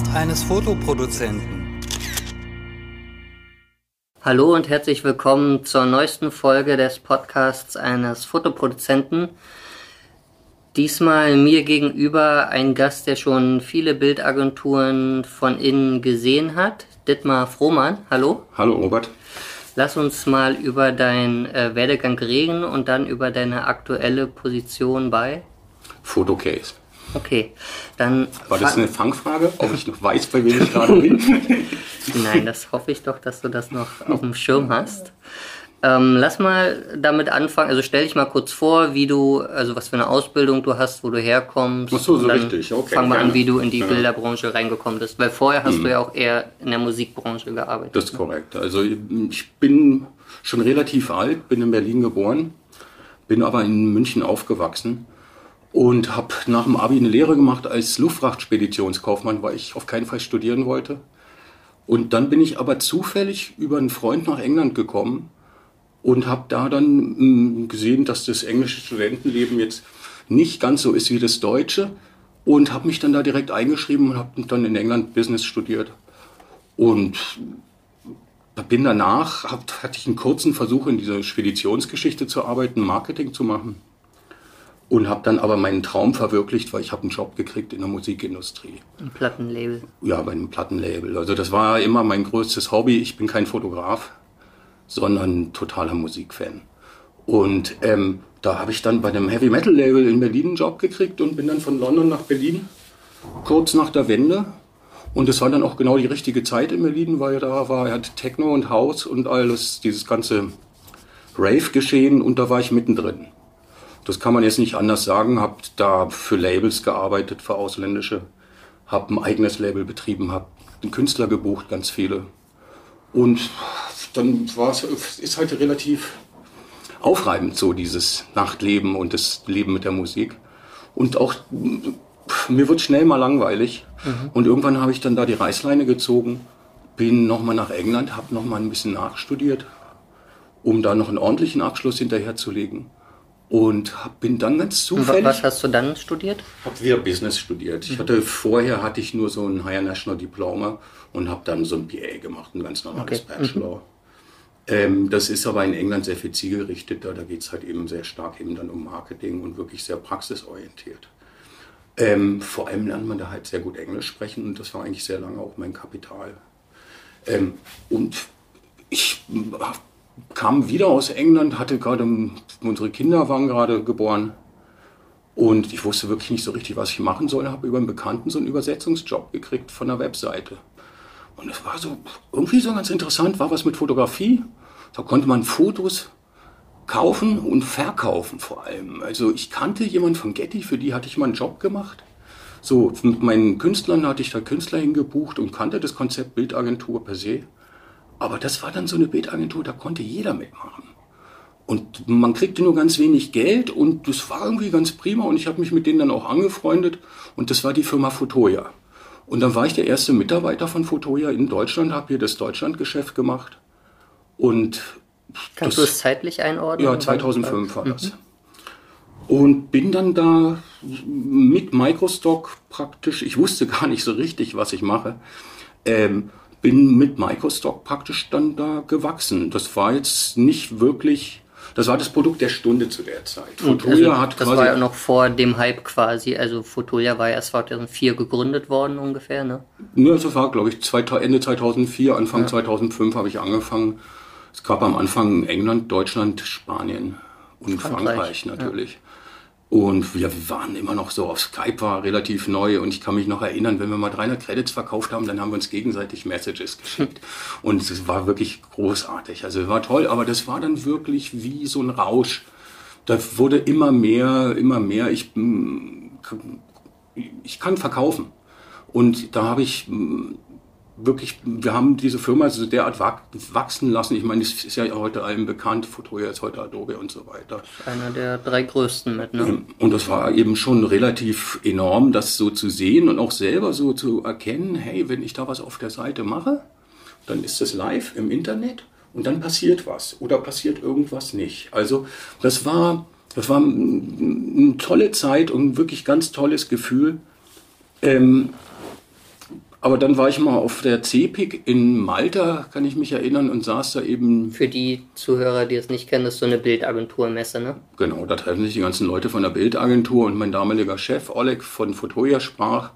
Podcast eines Fotoproduzenten. Hallo und herzlich willkommen zur neuesten Folge des Podcasts eines Fotoproduzenten. Diesmal mir gegenüber ein Gast, der schon viele Bildagenturen von innen gesehen hat, Dittmar Frohmann. Hallo. Hallo Robert. Lass uns mal über deinen äh, Werdegang reden und dann über deine aktuelle Position bei Fotocase. Okay, dann. War das eine Fangfrage, ob ich noch weiß, bei wem ich gerade bin? Nein, das hoffe ich doch, dass du das noch auf dem Schirm hast. Ähm, lass mal damit anfangen. Also stell dich mal kurz vor, wie du, also was für eine Ausbildung du hast, wo du herkommst. Ach so, so richtig. Okay, Fang mal an, gerne. wie du in die Ja. Bilderbranche reingekommen bist. Weil vorher hast du ja auch eher in der Musikbranche gearbeitet. Das ist korrekt. Also ich bin schon relativ alt, bin in Berlin geboren, bin aber in München aufgewachsen und habe nach dem Abi eine Lehre gemacht als Luftfrachtspeditionskaufmann, weil ich auf keinen Fall studieren wollte. Und dann bin ich aber zufällig über einen Freund nach England gekommen und habe da dann mh, gesehen, dass das englische Studentenleben jetzt nicht ganz so ist wie das deutsche und habe mich dann da direkt eingeschrieben und habe dann in England Business studiert. Und bin danach, hatte ich einen kurzen Versuch in dieser Speditionsgeschichte zu arbeiten, Marketing zu machen. Und habe dann aber meinen Traum verwirklicht, weil ich habe einen Job gekriegt in der Musikindustrie. Ein Plattenlabel. Ja, bei einem Plattenlabel. Also das war immer mein größtes Hobby. Ich bin kein Fotograf, sondern totaler Musikfan. Und ähm, da habe ich dann bei einem Heavy Metal Label in Berlin einen Job gekriegt und bin dann von London nach Berlin, kurz nach der Wende. Und es war dann auch genau die richtige Zeit in Berlin, weil da war er hat Techno und House und alles, dieses ganze Rave-Geschehen und da war ich mittendrin. Das kann man jetzt nicht anders sagen. Habe da für Labels gearbeitet, für ausländische, habe ein eigenes Label betrieben, habe einen Künstler gebucht, ganz viele. Und dann war es, ist halt relativ aufreibend so dieses Nachtleben und das Leben mit der Musik. Und auch mir wird schnell mal langweilig. Und irgendwann habe ich dann da die Reißleine gezogen, bin nochmal nach England, habe nochmal ein bisschen nachstudiert, um da noch einen ordentlichen Abschluss hinterherzulegen. Und bin dann ganz zufällig... was hast du dann studiert? Habe wieder Business studiert. Ich hatte vorher hatte ich nur so ein Higher National Diploma und habe dann so ein BA gemacht, ein ganz normales Okay. Bachelor. Ähm, das ist aber in England sehr viel zielgerichteter. Da geht es halt eben sehr stark eben dann um Marketing und wirklich sehr praxisorientiert. Ähm, vor allem lernt man da halt sehr gut Englisch sprechen und das war eigentlich sehr lange auch mein Kapital. Ähm, und ich äh, kam wieder aus England, hatte gerade, unsere Kinder waren gerade geboren und ich wusste wirklich nicht so richtig, was ich machen soll. Habe über einen Bekannten so einen Übersetzungsjob gekriegt von der Webseite. Und es war so irgendwie so ganz interessant, war was mit Fotografie. Da konnte man Fotos kaufen und verkaufen vor allem. Also ich kannte jemanden von Getty, für die hatte ich mal einen Job gemacht. So, mit meinen Künstlern hatte ich da Künstler hingebucht und kannte das Konzept Bildagentur per se. Aber das war dann so eine Bildagentur, da konnte jeder mitmachen. Und man kriegte nur ganz wenig Geld und das war irgendwie ganz prima und ich habe mich mit denen dann auch angefreundet und das war die Firma Fotoja. Und dann war ich der erste Mitarbeiter von Fotoja in Deutschland, habe hier das Deutschlandgeschäft gemacht und Kannst Das- du es zeitlich einordnen? ja, 2005 war das. Und bin dann da mit Microstock praktisch, ich wusste gar nicht so richtig, was ich mache, ähm, bin mit Microstock praktisch dann da gewachsen. Das war jetzt nicht wirklich, das war das Produkt der Stunde zu der Zeit. Fotoja also, hat das quasi, war ja noch vor dem Hype quasi. Also Fotolia war ja erst 2004 gegründet worden ungefähr, ne? Ja, das war, glaube ich, Ende 2004, Anfang 2005 habe ich angefangen. Es gab am Anfang England, Deutschland, Spanien und Frankreich, Frankreich, natürlich. Und wir waren immer noch so, auf Skype war relativ neu und ich kann mich noch erinnern, wenn wir mal 300 Credits verkauft haben, dann haben wir uns gegenseitig Messages geschickt. Und es war wirklich großartig. Also es war toll, aber das war dann wirklich wie so ein Rausch. Da wurde immer mehr, immer mehr. Ich, mm, ich kann verkaufen. Und da habe ich mm, wirklich, wir haben diese Firma so derart wach- wachsen lassen. Ich meine, es ist ja heute allen bekannt, Fotoja ist heute Adobe und so weiter. Einer der drei größten mit, ne? Und das war eben schon relativ enorm, das so zu sehen und auch selber so zu erkennen, hey, wenn ich da was auf der Seite mache, dann ist das live im Internet und dann passiert was oder passiert irgendwas nicht. Also das war, das war eine tolle Zeit und ein wirklich ganz tolles Gefühl. Ähm, Aber dann war ich mal auf der CEPIC in Malta, kann ich mich erinnern, und saß da eben. Für die Zuhörer, die es nicht kennen, das ist so eine Bildagenturmesse, ne? Genau, da treffen sich die ganzen Leute von der Bildagentur und mein damaliger Chef Oleg von Fotoja sprach.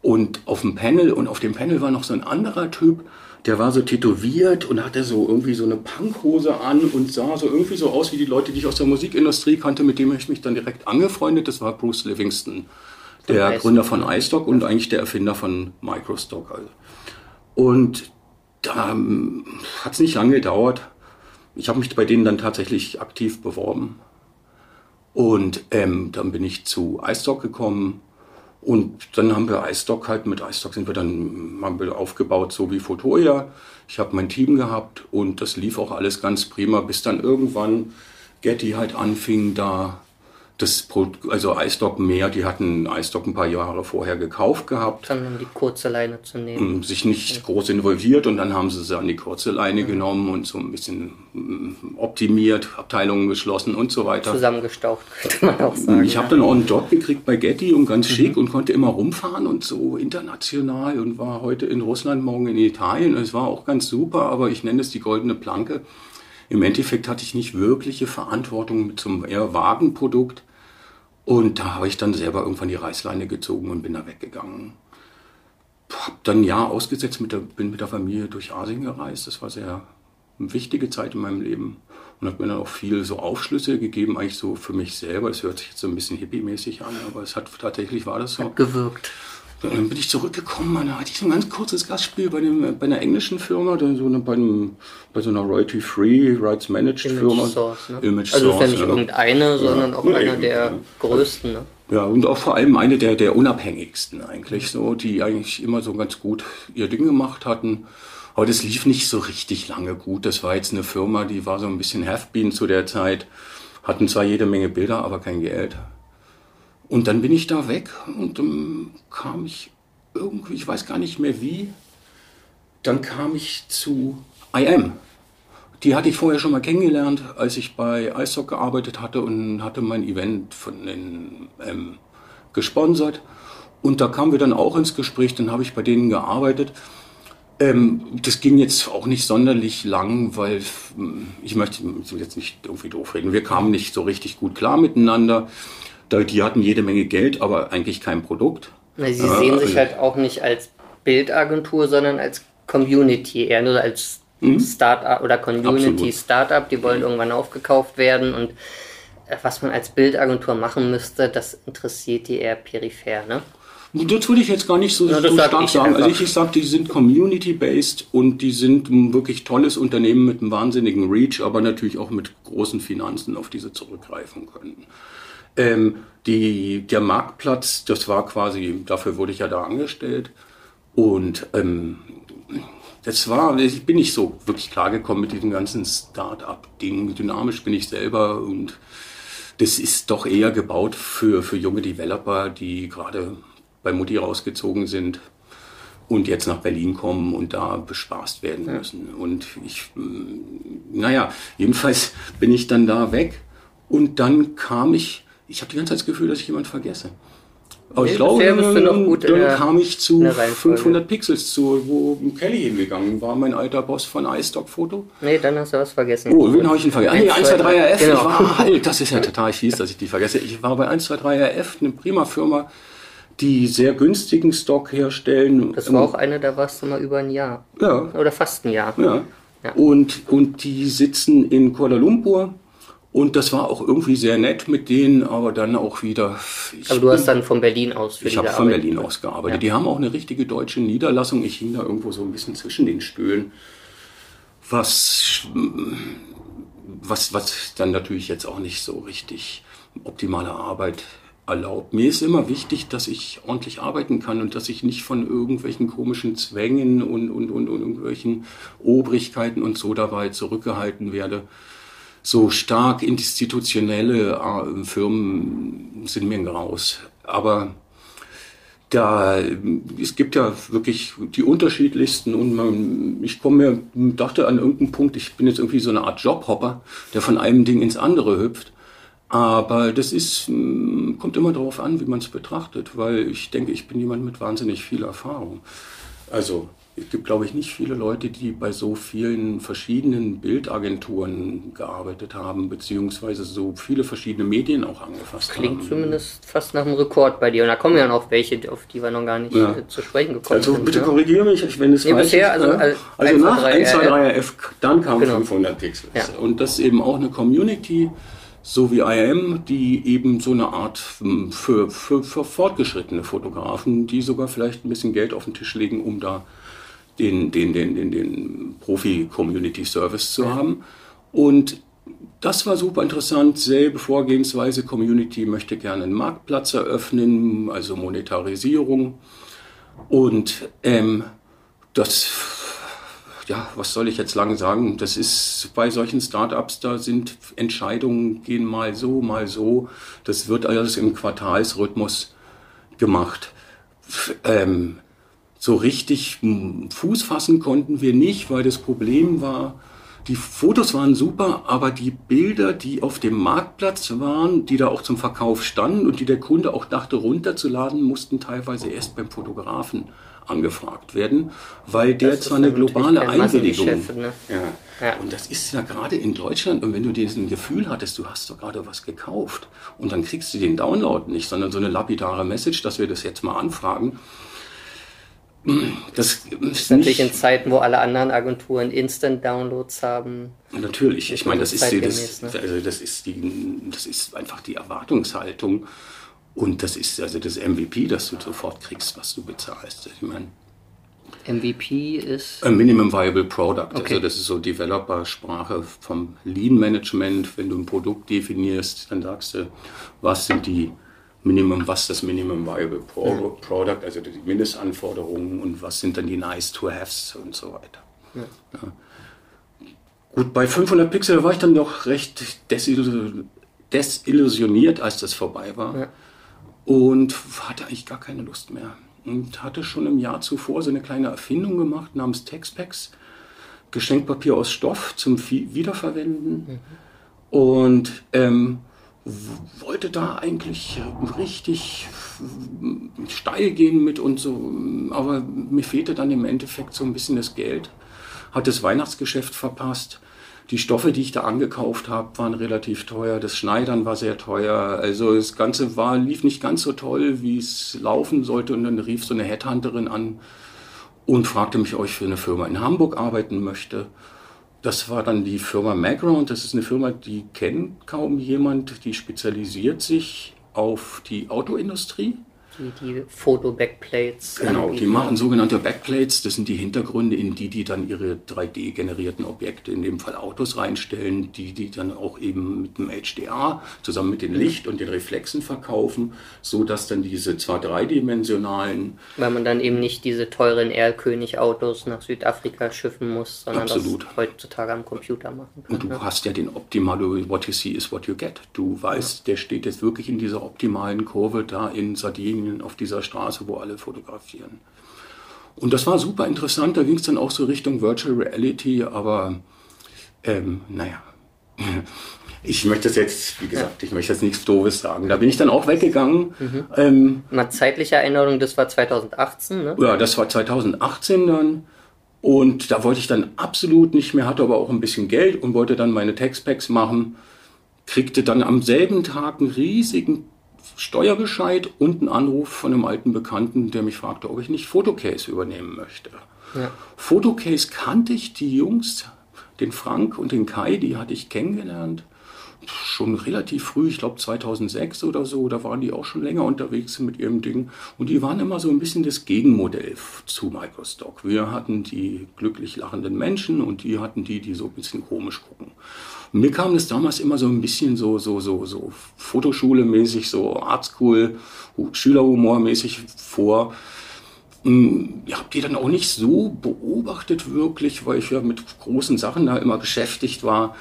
Und auf dem Panel, und auf dem Panel war noch so ein anderer Typ, der war so tätowiert und hatte so irgendwie so eine Punkhose an und sah so irgendwie so aus wie die Leute, die ich aus der Musikindustrie kannte, mit dem ich mich dann direkt angefreundet. Das war Bruce Livingston der iStock. Gründer von iStock und eigentlich der Erfinder von Microstock. Also. Und da ähm, hat es nicht lange gedauert. Ich habe mich bei denen dann tatsächlich aktiv beworben. Und ähm, dann bin ich zu iStock gekommen. Und dann haben wir iStock halt, mit iStock sind wir dann haben wir aufgebaut, so wie Fotoja. Ich habe mein Team gehabt und das lief auch alles ganz prima, bis dann irgendwann Getty halt anfing, da das also iStock mehr, die hatten iStock ein paar Jahre vorher gekauft gehabt. Dann um die kurze Leine zu nehmen. Sich nicht ja. groß involviert und dann haben sie sie an die kurze Leine ja. genommen und so ein bisschen mm, optimiert, Abteilungen geschlossen und so weiter. Zusammengestaucht, könnte man auch sagen. Ich habe dann auch einen Job gekriegt bei Getty und ganz mhm. schick und konnte immer rumfahren und so international und war heute in Russland, morgen in Italien. Es war auch ganz super, aber ich nenne es die goldene Planke. Im Endeffekt hatte ich nicht wirkliche Verantwortung zum eher Wagenprodukt und da habe ich dann selber irgendwann die Reißleine gezogen und bin da weggegangen. Hab dann ein Jahr ausgesetzt, mit der, bin mit der Familie durch Asien gereist. Das war sehr eine wichtige Zeit in meinem Leben und hat mir dann auch viel so Aufschlüsse gegeben, eigentlich so für mich selber. Das hört sich jetzt so ein bisschen hippie-mäßig an, aber es hat tatsächlich war das so. Hat gewirkt. Dann bin ich zurückgekommen, dann hatte ich so ein ganz kurzes Gastspiel bei, dem, bei einer englischen Firma, dann so eine, bei, einem, bei so einer Royalty-Free, Rights-Managed-Firma. Image Source, ne? Image also Source, ist ja nicht ja. irgendeine, sondern auch ja, einer der ja. größten. Ne? Ja, und auch vor allem eine der, der unabhängigsten eigentlich, so, die eigentlich immer so ganz gut ihr Ding gemacht hatten. Aber das lief nicht so richtig lange gut. Das war jetzt eine Firma, die war so ein bisschen Have-Been zu der Zeit, hatten zwar jede Menge Bilder, aber kein Geld. Und dann bin ich da weg und dann kam ich irgendwie, ich weiß gar nicht mehr wie, dann kam ich zu IM. Die hatte ich vorher schon mal kennengelernt, als ich bei iSock gearbeitet hatte und hatte mein Event von den ähm, gesponsert. Und da kamen wir dann auch ins Gespräch, dann habe ich bei denen gearbeitet. Ähm, das ging jetzt auch nicht sonderlich lang, weil ich möchte jetzt nicht irgendwie doof reden. Wir kamen nicht so richtig gut klar miteinander. Die hatten jede Menge Geld, aber eigentlich kein Produkt. Sie äh, sehen sich also halt auch nicht als Bildagentur, sondern als Community, eher nur als mhm. Startup oder Community Startup. Die wollen irgendwann aufgekauft werden und äh, was man als Bildagentur machen müsste, das interessiert die eher peripher, ne? Das würde ich jetzt gar nicht so, ja, so stark sagen. Also ich, ich sage, die sind community-based und die sind ein wirklich tolles Unternehmen mit einem wahnsinnigen Reach, aber natürlich auch mit großen Finanzen, auf die sie zurückgreifen können. Ähm, die, der Marktplatz, das war quasi, dafür wurde ich ja da angestellt. Und ähm, das war, ich bin nicht so wirklich klargekommen mit diesem ganzen Start-up-Ding. Dynamisch bin ich selber und das ist doch eher gebaut für, für junge Developer, die gerade bei Mutti rausgezogen sind und jetzt nach Berlin kommen und da bespaßt werden müssen. Und ich, naja, jedenfalls bin ich dann da weg und dann kam ich ich habe die ganze Zeit das Gefühl, dass ich jemand vergesse. Aber ich glaube, dann, dann kam ich zu 500 Pixels, zu, wo Kelly hingegangen war, mein alter Boss von iStock-Foto. Nee, dann hast du was vergessen. Oh, wen habe ich denn vergessen? Ah, nee, 123RF. Genau. Ich war halt, das ist ja total fies, dass ich die vergesse. Ich war bei 123RF, eine prima Firma, die sehr günstigen Stock herstellen. Das war auch eine, da warst du mal über ein Jahr. Ja. Oder fast ein Jahr. Ja. ja. Und, und die sitzen in Kuala Lumpur und das war auch irgendwie sehr nett mit denen, aber dann auch wieder. aber du hast dann von Berlin aus für Ich habe von Berlin aus gearbeitet. Ja. Die haben auch eine richtige deutsche Niederlassung. Ich hing da irgendwo so ein bisschen zwischen den Stühlen. Was, was, was dann natürlich jetzt auch nicht so richtig optimale Arbeit erlaubt. Mir ist immer wichtig, dass ich ordentlich arbeiten kann und dass ich nicht von irgendwelchen komischen Zwängen und, und, und, und irgendwelchen Obrigkeiten und so dabei zurückgehalten werde so stark institutionelle äh, Firmen sind mir graus. Aber da, es gibt ja wirklich die unterschiedlichsten und man, ich komme mir, dachte an irgendeinen Punkt, ich bin jetzt irgendwie so eine Art Jobhopper, der von einem Ding ins andere hüpft. Aber das ist, mm, kommt immer darauf an, wie man es betrachtet, weil ich denke, ich bin jemand mit wahnsinnig viel Erfahrung. Also es gibt, glaube ich, nicht viele Leute, die bei so vielen verschiedenen Bildagenturen gearbeitet haben, beziehungsweise so viele verschiedene Medien auch angefasst Klingt haben. Klingt zumindest fast nach einem Rekord bei dir. Und da kommen ja noch welche, auf die wir noch gar nicht ja. zu sprechen gekommen also, sind. Also bitte ne? korrigiere mich, wenn es nee, falsch bisher, ist. Also, also, also nach 1, 2, 3 RF, dann kamen genau. 500 Pixel. Ja. Und das eben auch eine Community, so wie IM, die eben so eine Art hm, für, für, für fortgeschrittene Fotografen, die sogar vielleicht ein bisschen Geld auf den Tisch legen, um da den, den, den, den, den Profi-Community-Service zu haben. Und das war super interessant. Selbe Vorgehensweise. Community möchte gerne einen Marktplatz eröffnen, also Monetarisierung. Und ähm, das, ja, was soll ich jetzt lang sagen? Das ist bei solchen Startups, da sind Entscheidungen gehen mal so, mal so. Das wird alles im Quartalsrhythmus gemacht. Ähm, so richtig Fuß fassen konnten wir nicht, weil das Problem war, die Fotos waren super, aber die Bilder, die auf dem Marktplatz waren, die da auch zum Verkauf standen und die der Kunde auch dachte runterzuladen, mussten teilweise erst beim Fotografen angefragt werden, weil der das zwar eine globale Einwilligung. Ne? Ja. ja. Und das ist ja gerade in Deutschland, und wenn du diesen Gefühl hattest, du hast doch gerade was gekauft und dann kriegst du den Download nicht, sondern so eine lapidare Message, dass wir das jetzt mal anfragen, das ist natürlich in Zeiten, wo alle anderen Agenturen Instant-Downloads haben. Natürlich, ich meine, das ist, die, das, ne? also das, ist die, das ist einfach die Erwartungshaltung und das ist also das MVP, das du sofort kriegst, was du bezahlst. Ich meine, MVP ist? A Minimum Viable Product. Okay. Also das ist so Developer-Sprache vom Lean Management. Wenn du ein Produkt definierst, dann sagst du, was sind die Minimum, was das Minimum Viable Pro Product, also die Mindestanforderungen und was sind dann die Nice to Haves und so weiter. Ja. Ja. Gut, bei 500 Pixel war ich dann doch recht desillusioniert, als das vorbei war ja. und hatte eigentlich gar keine Lust mehr. Und hatte schon im Jahr zuvor so eine kleine Erfindung gemacht namens Textpacks. Geschenkpapier aus Stoff zum Wiederverwenden. Mhm. Und ähm, wollte da eigentlich richtig steil gehen mit und so, aber mir fehlte dann im Endeffekt so ein bisschen das Geld, hat das Weihnachtsgeschäft verpasst. Die Stoffe, die ich da angekauft habe, waren relativ teuer. Das Schneidern war sehr teuer. Also das Ganze war, lief nicht ganz so toll, wie es laufen sollte. Und dann rief so eine Headhunterin an und fragte mich, ob ich für eine Firma in Hamburg arbeiten möchte. Das war dann die Firma Maground. Das ist eine Firma, die kennt kaum jemand. Die spezialisiert sich auf die Autoindustrie die, die Foto-Backplates. Genau, die machen sogenannte Backplates. Das sind die Hintergründe, in die die dann ihre 3D-generierten Objekte, in dem Fall Autos, reinstellen, die die dann auch eben mit dem HDR zusammen mit dem. Licht und den Reflexen verkaufen, so dass dann diese zwar dreidimensionalen... Weil man dann eben nicht diese teuren Erlkönig-Autos nach Südafrika schiffen muss, sondern Absolut. das heutzutage am Computer machen kann. Und du ne? hast ja den optimalen, what you see is what you get. Du weißt, ja. der steht jetzt wirklich in dieser optimalen Kurve da in Sardinien Linien auf dieser Straße, wo alle fotografieren. Und das war super interessant, da ging es dann auch so Richtung Virtual Reality, aber ähm, naja, ich möchte das jetzt, wie gesagt, ich möchte jetzt nichts Doofes sagen. Da bin ich dann auch weggegangen. Mhm. Ähm, Mal zeitliche Erinnerung, das war 2018, ne? Ja, das war 2018 dann. Und da wollte ich dann absolut nicht mehr, hatte aber auch ein bisschen Geld und wollte dann meine Textpacks machen. Kriegte dann am selben Tag einen riesigen Steuerbescheid und einen Anruf von einem alten Bekannten, der mich fragte, ob ich nicht Fotocase übernehmen möchte. Ja. Fotocase kannte ich die Jungs, den Frank und den Kai, die hatte ich kennengelernt. Schon relativ früh, ich glaube 2006 oder so, da waren die auch schon länger unterwegs mit ihrem Ding. Und die waren immer so ein bisschen das Gegenmodell zu Microstock. Wir hatten die glücklich lachenden Menschen und die hatten die, die so ein bisschen komisch gucken. Mir kam das damals immer so ein bisschen so, so, so, so Fotoschule-mäßig, so Artschool, Schülerhumor-mäßig vor. Hm, ich habe die dann auch nicht so beobachtet wirklich, weil ich ja mit großen Sachen da immer beschäftigt war.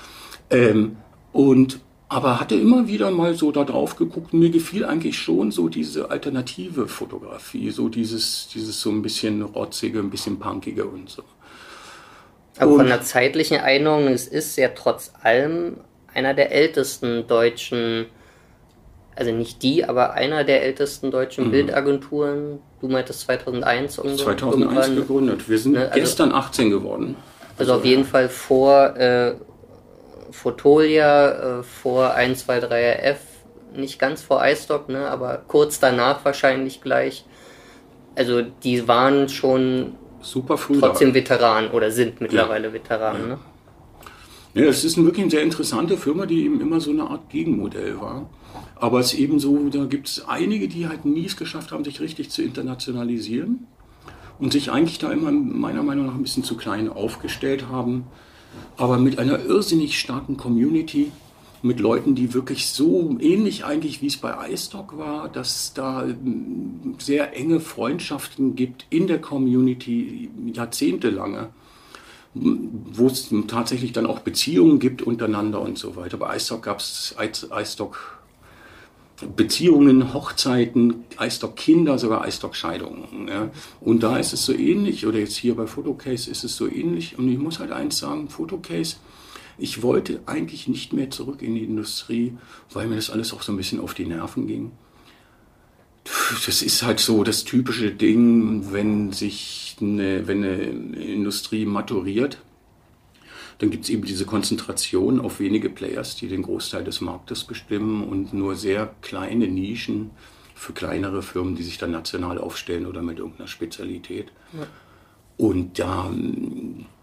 Ähm, und aber hatte immer wieder mal so da drauf geguckt. Mir gefiel eigentlich schon so diese alternative Fotografie, so dieses, dieses so ein bisschen rotzige, ein bisschen punkige und so. Aber und von der zeitlichen Einordnung, es ist ja trotz allem einer der ältesten deutschen also nicht die, aber einer der ältesten deutschen mhm. Bildagenturen. Du meintest 2001 2001 gegründet. Wir sind ne, also, gestern 18 geworden. Also, also auf jeden Fall vor äh, Fotolia, äh, vor 123RF, nicht ganz vor iStock, ne, aber kurz danach wahrscheinlich gleich. Also die waren schon super früh trotzdem Veteranen oder sind mittlerweile ja. Veteranen. Ja. Ne? Ja, es ist wirklich eine sehr interessante Firma, die eben immer so eine Art Gegenmodell war. Aber es ist eben so, da gibt es einige, die halt nie es geschafft haben, sich richtig zu internationalisieren und sich eigentlich da immer meiner Meinung nach ein bisschen zu klein aufgestellt haben. Aber mit einer irrsinnig starken Community, mit Leuten, die wirklich so ähnlich eigentlich wie es bei iStock war, dass da hm, sehr enge Freundschaften gibt in der Community, jahrzehntelange wo es tatsächlich dann auch Beziehungen gibt untereinander und so weiter. Bei iStock gab es iStock Beziehungen, Hochzeiten, iStock-Kinder, sogar iStock-Scheidungen. Ja. Und da ist es so ähnlich, oder jetzt hier bei Photocase ist es so ähnlich. Und ich muss halt eins sagen, Photocase, ich wollte eigentlich nicht mehr zurück in die Industrie, weil mir das alles auch so ein bisschen auf die Nerven ging. Das ist halt so das typische Ding, wenn sich eine, wenn eine Industrie maturiert, dann gibt es eben diese Konzentration auf wenige Players, die den Großteil des Marktes bestimmen und nur sehr kleine Nischen für kleinere Firmen, die sich dann national aufstellen oder mit irgendeiner Spezialität. Ja. Und da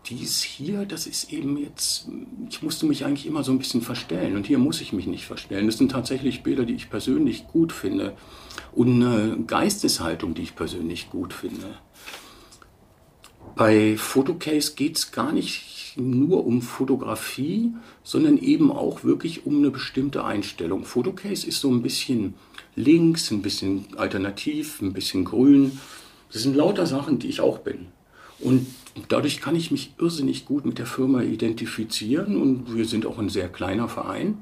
dies hier, das ist eben jetzt, ich musste mich eigentlich immer so ein bisschen verstellen und hier muss ich mich nicht verstellen. Das sind tatsächlich Bilder, die ich persönlich gut finde und eine Geisteshaltung, die ich persönlich gut finde. Bei Photocase geht es gar nicht nur um Fotografie, sondern eben auch wirklich um eine bestimmte Einstellung. Photocase ist so ein bisschen links, ein bisschen alternativ, ein bisschen grün. Das sind lauter Sachen, die ich auch bin. Und dadurch kann ich mich irrsinnig gut mit der Firma identifizieren und wir sind auch ein sehr kleiner Verein.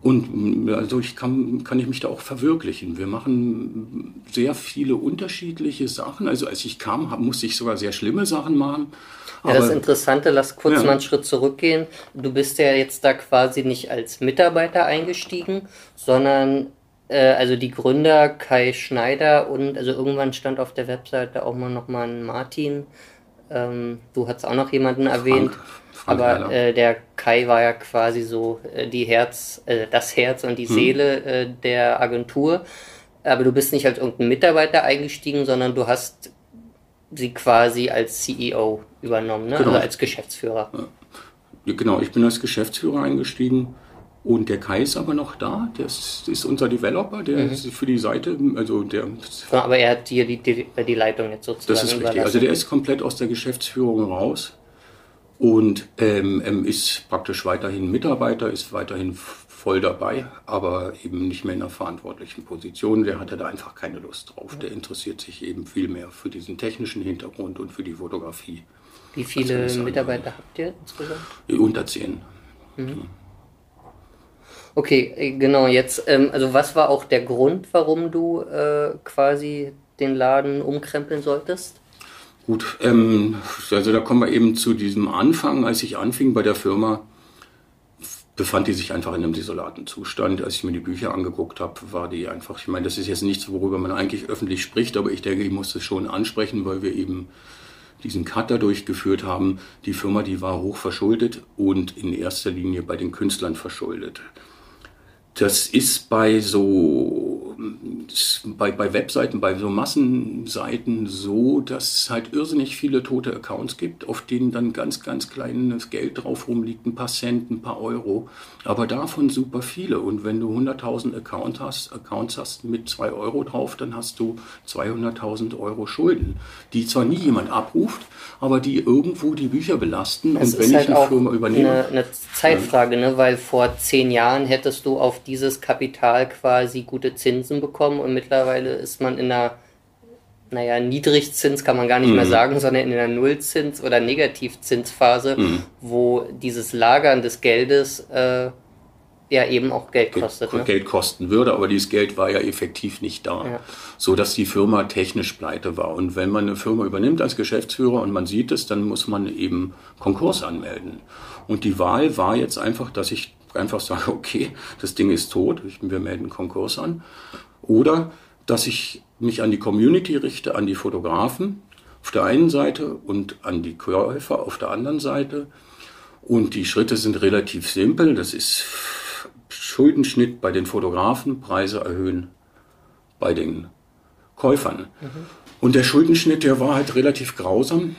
Und also ich kann, kann ich mich da auch verwirklichen. Wir machen sehr viele unterschiedliche Sachen. Also als ich kam, musste ich sogar sehr schlimme Sachen machen. Ja, das Interessante, lass kurz ja. mal einen Schritt zurückgehen. Du bist ja jetzt da quasi nicht als Mitarbeiter eingestiegen, sondern äh, also die Gründer Kai Schneider und also irgendwann stand auf der Webseite auch mal noch mal ein Martin. Ähm, du hast auch noch jemanden erwähnt. Frank. Aber äh, der Kai war ja quasi so äh, die Herz, äh, das Herz und die hm. Seele äh, der Agentur. Aber du bist nicht als irgendein Mitarbeiter eingestiegen, sondern du hast sie quasi als CEO übernommen, ne? genau. also als Geschäftsführer. Genau, ich bin als Geschäftsführer eingestiegen. Und der Kai ist aber noch da, der ist, ist unser Developer, der mhm. ist für die Seite, also der. aber er hat hier die, die, die Leitung jetzt sozusagen. Das ist richtig. Also der ist komplett aus der Geschäftsführung raus und ähm, ist praktisch weiterhin Mitarbeiter, ist weiterhin voll dabei, aber eben nicht mehr in einer verantwortlichen Position. Der hatte da einfach keine Lust drauf. Der interessiert sich eben viel mehr für diesen technischen Hintergrund und für die Fotografie. Wie viele Mitarbeiter habt ihr insgesamt? Unter zehn. Mhm. Okay, äh, genau, jetzt, ähm, also was war auch der Grund, warum du äh, quasi den Laden umkrempeln solltest? Gut, ähm, also da kommen wir eben zu diesem Anfang. Als ich anfing bei der Firma, befand die sich einfach in einem desolaten Zustand. Als ich mir die Bücher angeguckt habe, war die einfach, ich meine, das ist jetzt nichts, worüber man eigentlich öffentlich spricht, aber ich denke, ich muss es schon ansprechen, weil wir eben diesen Cutter durchgeführt haben. Die Firma, die war hoch verschuldet und in erster Linie bei den Künstlern verschuldet. Das ist bei so bei, bei Webseiten, bei so Massenseiten so, dass es halt irrsinnig viele tote Accounts gibt, auf denen dann ganz, ganz kleines Geld drauf rumliegt, ein paar Cent, ein paar Euro, aber davon super viele. Und wenn du 100.000 Account hast, Accounts hast mit 2 Euro drauf, dann hast du 200.000 Euro Schulden, die zwar nie jemand abruft, aber die irgendwo die Bücher belasten. Es und wenn halt ich eine Firma übernehme. Eine, eine Zeitfrage, ne? weil vor zehn Jahren hättest du auf dieses Kapital quasi gute Zinsen bekommen und mittlerweile ist man in einer, naja, Niedrigzins kann man gar nicht mhm. mehr sagen, sondern in einer Nullzins- oder Negativzinsphase, mhm. wo dieses Lagern des Geldes äh, ja eben auch Geld kostet. Geld, ne? Geld kosten würde, aber dieses Geld war ja effektiv nicht da, ja. so dass die Firma technisch pleite war. Und wenn man eine Firma übernimmt als Geschäftsführer und man sieht es, dann muss man eben Konkurs anmelden. Und die Wahl war jetzt einfach, dass ich einfach sage, okay, das Ding ist tot, wir melden Konkurs an. Oder dass ich mich an die Community richte, an die Fotografen auf der einen Seite und an die Käufer auf der anderen Seite. Und die Schritte sind relativ simpel. Das ist Schuldenschnitt bei den Fotografen, Preise erhöhen bei den Käufern. Mhm. Und der Schuldenschnitt, der war halt relativ grausam.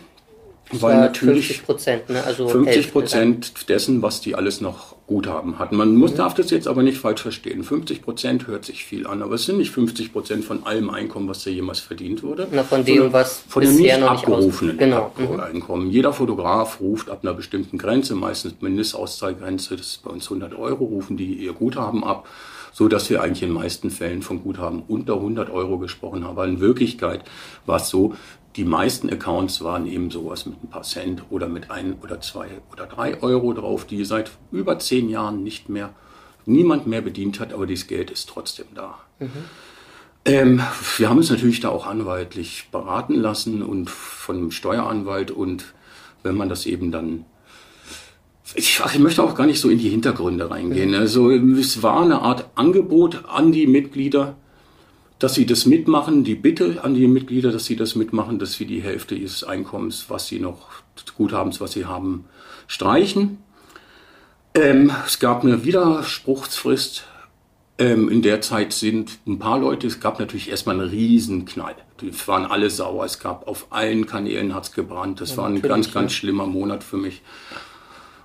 Weil natürlich 50 Prozent, ne? also 50 Prozent dessen, was die alles noch Guthaben hatten. Man muss, darf das jetzt aber nicht falsch verstehen. 50 Prozent hört sich viel an, aber es sind nicht 50 Prozent von allem Einkommen, was da jemals verdient wurde. Na, von dem, was von dem nicht abgerufenen genau. Mhm. Einkommen. Jeder Fotograf ruft ab einer bestimmten Grenze, meistens Mindestauszahlgrenze, das ist bei uns 100 Euro, rufen die ihr Guthaben ab so dass wir eigentlich in den meisten Fällen von Guthaben unter 100 Euro gesprochen haben. Aber in Wirklichkeit war es so, die meisten Accounts waren eben sowas mit ein paar Cent oder mit ein oder zwei oder drei Euro drauf, die seit über zehn Jahren nicht mehr, niemand mehr bedient hat, aber dieses Geld ist trotzdem da. Mhm. Ähm, wir haben uns natürlich da auch anwaltlich beraten lassen und von einem Steueranwalt und wenn man das eben dann ich, ich, möchte auch gar nicht so in die Hintergründe reingehen. Mhm. Also es war eine Art Angebot an die Mitglieder, dass sie das mitmachen, die Bitte an die Mitglieder, dass sie das mitmachen, dass wir die Hälfte ihres Einkommens, was sie noch Guthabens, was sie haben, streichen. Ähm, es gab eine Widerspruchsfrist. Ähm, in der Zeit sind ein paar Leute, es gab natürlich erstmal einen Riesenknall. Die waren alle sauer. Es gab auf allen Kanälen hat's gebrannt. Das ja, war ein ganz, ganz schlimmer Monat für mich.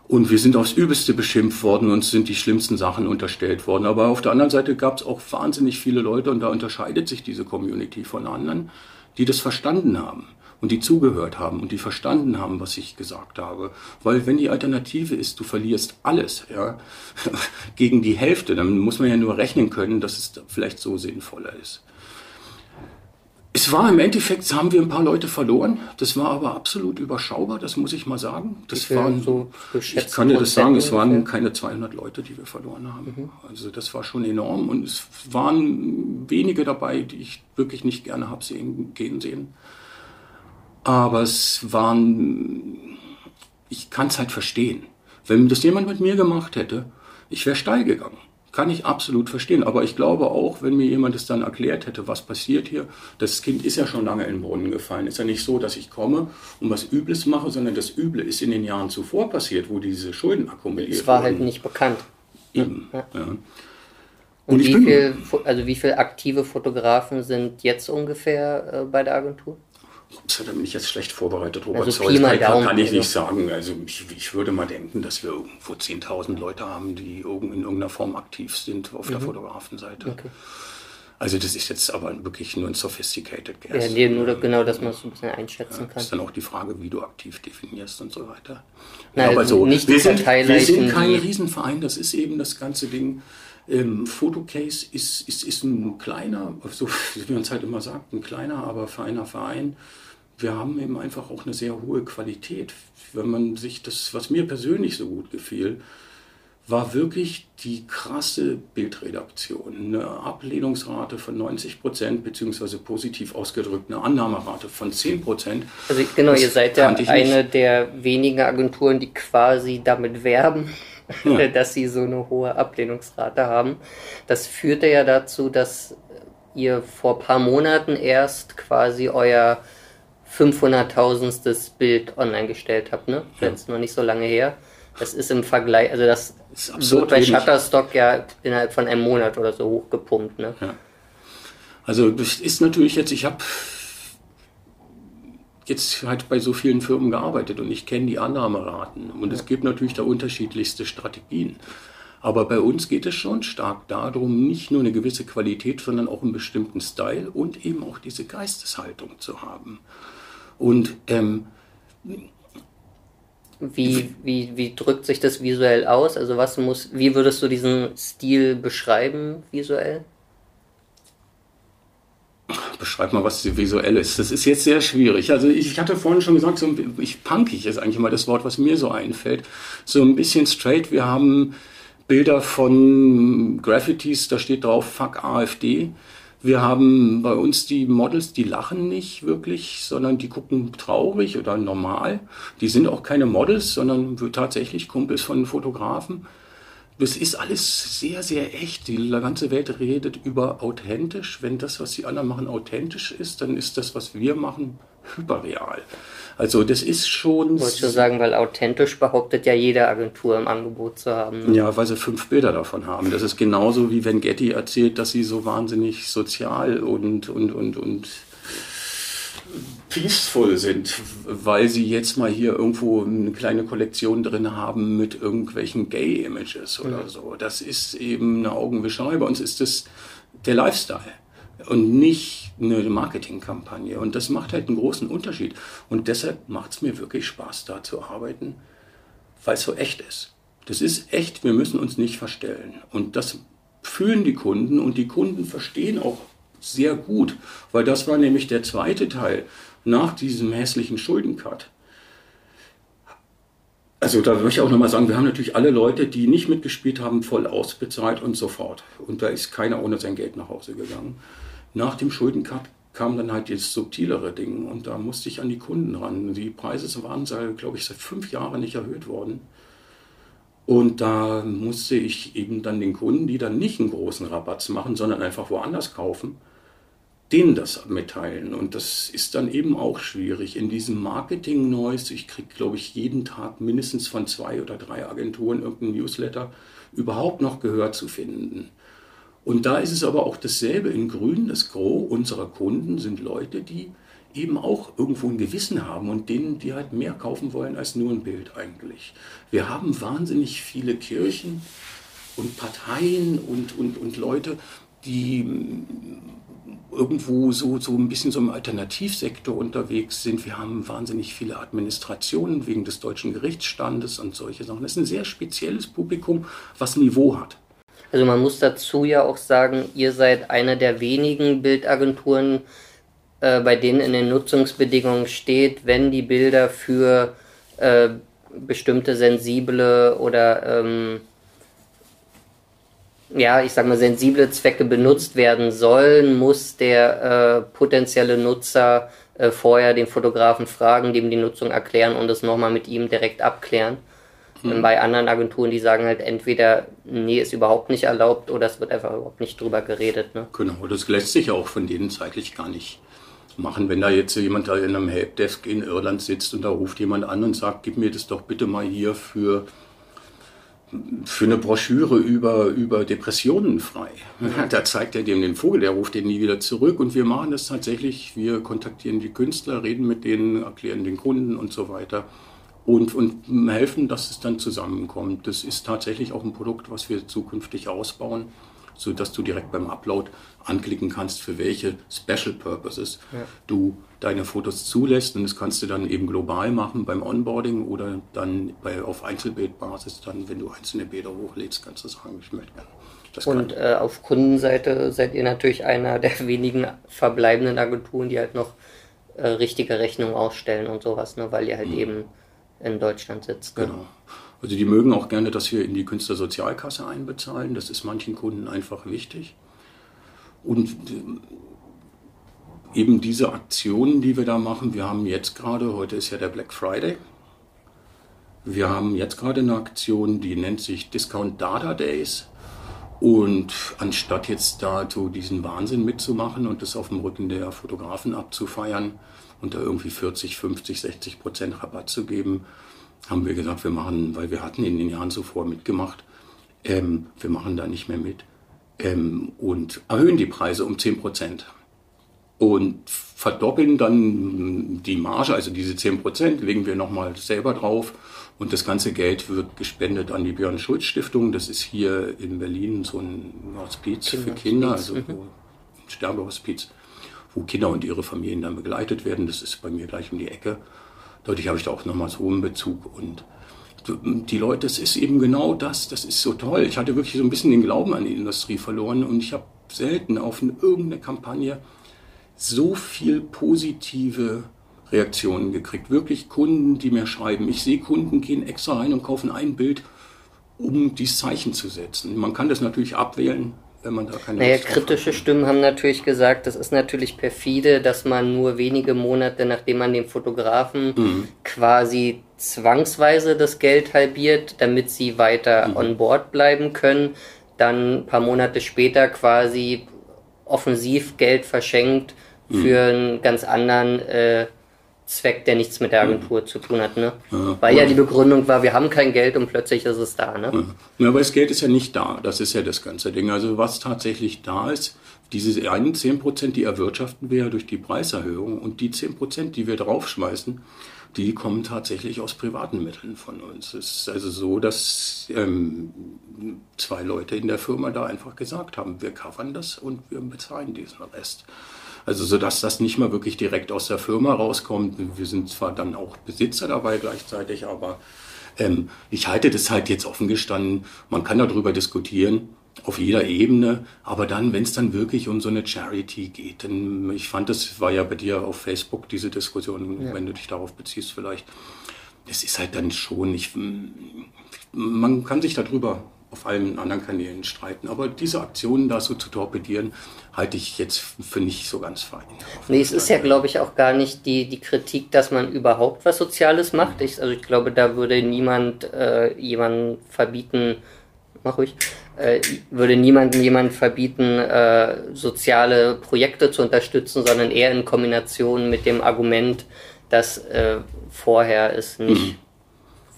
Und wir sind aufs Übelste beschimpft worden, uns sind die schlimmsten Sachen unterstellt worden. Aber auf der anderen Seite gab es auch wahnsinnig viele Leute, und da unterscheidet sich diese Community von anderen, die das verstanden haben und die zugehört haben und die verstanden haben, was ich gesagt habe. Weil wenn die Alternative ist, du verlierst alles ja, gegen die Hälfte, dann muss man ja nur rechnen können, dass es vielleicht so sinnvoller ist. Es war im Endeffekt, haben wir ein paar Leute verloren. Das war aber absolut überschaubar, das muss ich mal sagen. Das waren, so ich kann dir das sagen, es waren keine 200 Leute, die wir verloren haben. Mhm. Also das war schon enorm und es waren wenige dabei, die ich wirklich nicht gerne habe sehen, gehen sehen. Aber es waren, ich kann es halt verstehen. Wenn das jemand mit mir gemacht hätte, ich wäre steil gegangen. Kann ich absolut verstehen. Aber ich glaube auch, wenn mir jemand es dann erklärt hätte, was passiert hier, das Kind ist ja schon lange in den Brunnen gefallen. Ist ja nicht so, dass ich komme und was Übles mache, sondern das Üble ist in den Jahren zuvor passiert, wo diese Schulden akkumuliert wurden. Es war halt nicht bekannt. Eben. Ja. ja. Und, und wie, viel, also wie viele aktive Fotografen sind jetzt ungefähr äh, bei der Agentur? Da bin ich jetzt schlecht vorbereitet, Robert. Also Sorry, kann, kann, ich nicht sagen. Also ich, ich, würde mal denken, dass wir irgendwo 10.000 Leute haben, die in irgendeiner Form aktiv sind auf mhm. der Fotografenseite. Okay. Also das ist jetzt aber wirklich nur ein sophisticated guess. Ja, nee, nur genau, dass man es ein bisschen einschätzen ja, kann. ist dann auch die Frage, wie du aktiv definierst und so weiter. Nein, aber also so, nicht wir, sind, wir sind kein Riesenverein, das ist eben das ganze Ding. Ähm, Photocase ist, ist, ist ein kleiner, so wie man es halt immer sagt, ein kleiner, aber feiner Verein wir haben eben einfach auch eine sehr hohe Qualität. Wenn man sich das, was mir persönlich so gut gefiel, war wirklich die krasse Bildredaktion. Eine Ablehnungsrate von 90 Prozent, beziehungsweise positiv ausgedrückt eine Annahmerate von 10 Prozent. Also genau, das ihr seid ja eine nicht. der wenigen Agenturen, die quasi damit werben, ja. dass sie so eine hohe Ablehnungsrate haben. Das führte ja dazu, dass ihr vor ein paar Monaten erst quasi euer 500.000stes Bild online gestellt habe, ne? Ja. Ist noch nicht so lange her. Das ist im Vergleich, also das wird bei Shutterstock ja innerhalb von einem Monat oder so hochgepumpt, ne? Ja. Also das ist natürlich jetzt, ich habe jetzt halt bei so vielen Firmen gearbeitet und ich kenne die Annahmeraten und es gibt natürlich da unterschiedlichste Strategien. Aber bei uns geht es schon stark darum, nicht nur eine gewisse Qualität, sondern auch einen bestimmten Style und eben auch diese Geisteshaltung zu haben. Und ähm, wie, wie, wie drückt sich das visuell aus? Also was muss, wie würdest du diesen Stil beschreiben visuell? Beschreib mal, was visuell ist. Das ist jetzt sehr schwierig. Also ich hatte vorhin schon gesagt, so ich punkig ist eigentlich immer das Wort, was mir so einfällt. So ein bisschen straight. Wir haben Bilder von Graffitis, da steht drauf Fuck AfD. Wir haben bei uns die Models, die lachen nicht wirklich, sondern die gucken traurig oder normal. Die sind auch keine Models, sondern tatsächlich Kumpels von Fotografen. das ist alles sehr, sehr echt. Die ganze Welt redet über authentisch. Wenn das, was die anderen machen, authentisch ist, dann ist das, was wir machen, hyperreal. Also das ist schon. Wolltest du sagen, weil authentisch behauptet ja jede Agentur im Angebot zu haben. Ne? Ja, weil sie fünf Bilder davon haben. Das ist genauso wie wenn Getty erzählt, dass sie so wahnsinnig sozial und, und, und, und peaceful sind, weil sie jetzt mal hier irgendwo eine kleine Kollektion drin haben mit irgendwelchen Gay-Images oder so. Das ist eben eine Augenwischerei. Bei uns ist das der Lifestyle und nicht eine Marketingkampagne. Und das macht halt einen großen Unterschied. Und deshalb macht es mir wirklich Spaß, da zu arbeiten, weil es so echt ist. Das ist echt, wir müssen uns nicht verstellen. Und das fühlen die Kunden und die Kunden verstehen auch sehr gut, weil das war nämlich der zweite Teil nach diesem hässlichen Schuldencut. Also da würde ich auch nochmal sagen, wir haben natürlich alle Leute, die nicht mitgespielt haben, voll ausbezahlt und sofort. Und da ist keiner ohne sein Geld nach Hause gegangen. Nach dem Schuldencut kam dann halt das subtilere Ding und da musste ich an die Kunden ran. Die Preise waren, glaube ich, seit fünf Jahren nicht erhöht worden. Und da musste ich eben dann den Kunden, die dann nicht einen großen Rabatz machen, sondern einfach woanders kaufen, denen das mitteilen. Und das ist dann eben auch schwierig. In diesem Marketing-Noise, ich kriege, glaube ich, jeden Tag mindestens von zwei oder drei Agenturen irgendein Newsletter, überhaupt noch Gehör zu finden. Und da ist es aber auch dasselbe in Grün. Das Gros unserer Kunden sind Leute, die eben auch irgendwo ein Gewissen haben und denen, die halt mehr kaufen wollen als nur ein Bild eigentlich. Wir haben wahnsinnig viele Kirchen und Parteien und, und, und Leute, die irgendwo so, so ein bisschen so im Alternativsektor unterwegs sind. Wir haben wahnsinnig viele Administrationen wegen des deutschen Gerichtsstandes und solche Sachen. Das ist ein sehr spezielles Publikum, was Niveau hat. Also man muss dazu ja auch sagen, ihr seid eine der wenigen Bildagenturen, äh, bei denen in den Nutzungsbedingungen steht, wenn die Bilder für äh, bestimmte sensible oder ähm, ja, ich sag mal, sensible Zwecke benutzt werden sollen, muss der äh, potenzielle Nutzer äh, vorher den Fotografen fragen, dem die Nutzung erklären und es nochmal mit ihm direkt abklären. Mhm. Bei anderen Agenturen, die sagen halt entweder, nee, ist überhaupt nicht erlaubt oder es wird einfach überhaupt nicht drüber geredet. Ne? Genau, das lässt sich auch von denen zeitlich gar nicht machen. Wenn da jetzt jemand da in einem Helpdesk in Irland sitzt und da ruft jemand an und sagt, gib mir das doch bitte mal hier für für eine Broschüre über, über Depressionen frei. Da zeigt er dem den Vogel, der ruft den nie wieder zurück und wir machen das tatsächlich. Wir kontaktieren die Künstler, reden mit denen, erklären den Kunden und so weiter und, und helfen, dass es dann zusammenkommt. Das ist tatsächlich auch ein Produkt, was wir zukünftig ausbauen, sodass du direkt beim Upload anklicken kannst, für welche Special Purposes ja. du deine Fotos zulässt. Und das kannst du dann eben global machen beim Onboarding oder dann bei, auf Einzelbildbasis, dann, wenn du einzelne Bilder hochlädst, kannst du sagen, ich möchte gerne. Das und äh, auf Kundenseite seid ihr natürlich einer der wenigen verbleibenden Agenturen, die halt noch äh, richtige Rechnungen ausstellen und sowas, ne, weil ihr halt mhm. eben in Deutschland sitzt. Genau. Also die mögen auch gerne, dass wir in die Künstlersozialkasse einbezahlen. Das ist manchen Kunden einfach wichtig. Und äh, eben diese Aktionen, die wir da machen, wir haben jetzt gerade, heute ist ja der Black Friday, wir haben jetzt gerade eine Aktion, die nennt sich Discount Data Days. Und anstatt jetzt da so diesen Wahnsinn mitzumachen und das auf dem Rücken der Fotografen abzufeiern, und da irgendwie 40, 50, 60 Prozent Rabatt zu geben, haben wir gesagt, wir machen, weil wir hatten in den Jahren zuvor mitgemacht, ähm, wir machen da nicht mehr mit ähm, und erhöhen die Preise um 10 Prozent und verdoppeln dann die Marge, also diese 10 Prozent legen wir nochmal selber drauf und das ganze Geld wird gespendet an die Björn Schulz Stiftung. Das ist hier in Berlin so ein Hospiz für Kinder, also mhm. ein Sterbehospiz wo Kinder und ihre Familien dann begleitet werden. Das ist bei mir gleich um die Ecke. Dadurch habe ich da auch nochmal so einen Bezug und die Leute, das ist eben genau das, das ist so toll. Ich hatte wirklich so ein bisschen den Glauben an die Industrie verloren und ich habe selten auf eine, irgendeine Kampagne so viel positive Reaktionen gekriegt. Wirklich Kunden, die mir schreiben. Ich sehe Kunden gehen extra rein und kaufen ein Bild, um dieses Zeichen zu setzen. Man kann das natürlich abwählen, wenn man da keine Naja, kritische. Stimmen haben natürlich gesagt, das ist natürlich perfide, dass man nur wenige Monate, nachdem man den Fotografen mhm. quasi zwangsweise das Geld halbiert, damit sie weiter mhm. on board bleiben können, dann ein paar Monate später quasi offensiv Geld verschenkt mhm. für einen ganz anderen äh, Zweck, der nichts mit der Agentur mhm. zu tun hat, ne? Ja, Weil ja die Begründung war, wir haben kein Geld und plötzlich ist es da, ne? Ja, aber das Geld ist ja nicht da. Das ist ja das ganze Ding. Also was tatsächlich da ist, diese einen 10%, die erwirtschaften wir ja durch die Preiserhöhung und die 10%, die wir draufschmeißen, die kommen tatsächlich aus privaten Mitteln von uns. Es ist also so, dass ähm, zwei Leute in der Firma da einfach gesagt haben, wir covern das und wir bezahlen diesen Rest. Also so dass das nicht mal wirklich direkt aus der Firma rauskommt. Wir sind zwar dann auch Besitzer dabei gleichzeitig, aber ähm, ich halte das halt jetzt offen gestanden. Man kann darüber diskutieren auf jeder Ebene, aber dann, wenn es dann wirklich um so eine Charity geht, dann, ich fand, das war ja bei dir auf Facebook diese Diskussion, ja. wenn du dich darauf beziehst vielleicht, das ist halt dann schon nicht, man kann sich darüber auf allen anderen Kanälen streiten, aber diese Aktionen da so zu torpedieren, halte ich jetzt für nicht so ganz fein. Nee, es ist ja, glaube ich, auch gar nicht die, die Kritik, dass man überhaupt was Soziales macht. Ich, also ich glaube, da würde niemand äh, jemanden verbieten, mach ruhig, äh, würde niemandem jemand verbieten, äh, soziale Projekte zu unterstützen, sondern eher in Kombination mit dem Argument, dass äh, vorher es nicht mhm.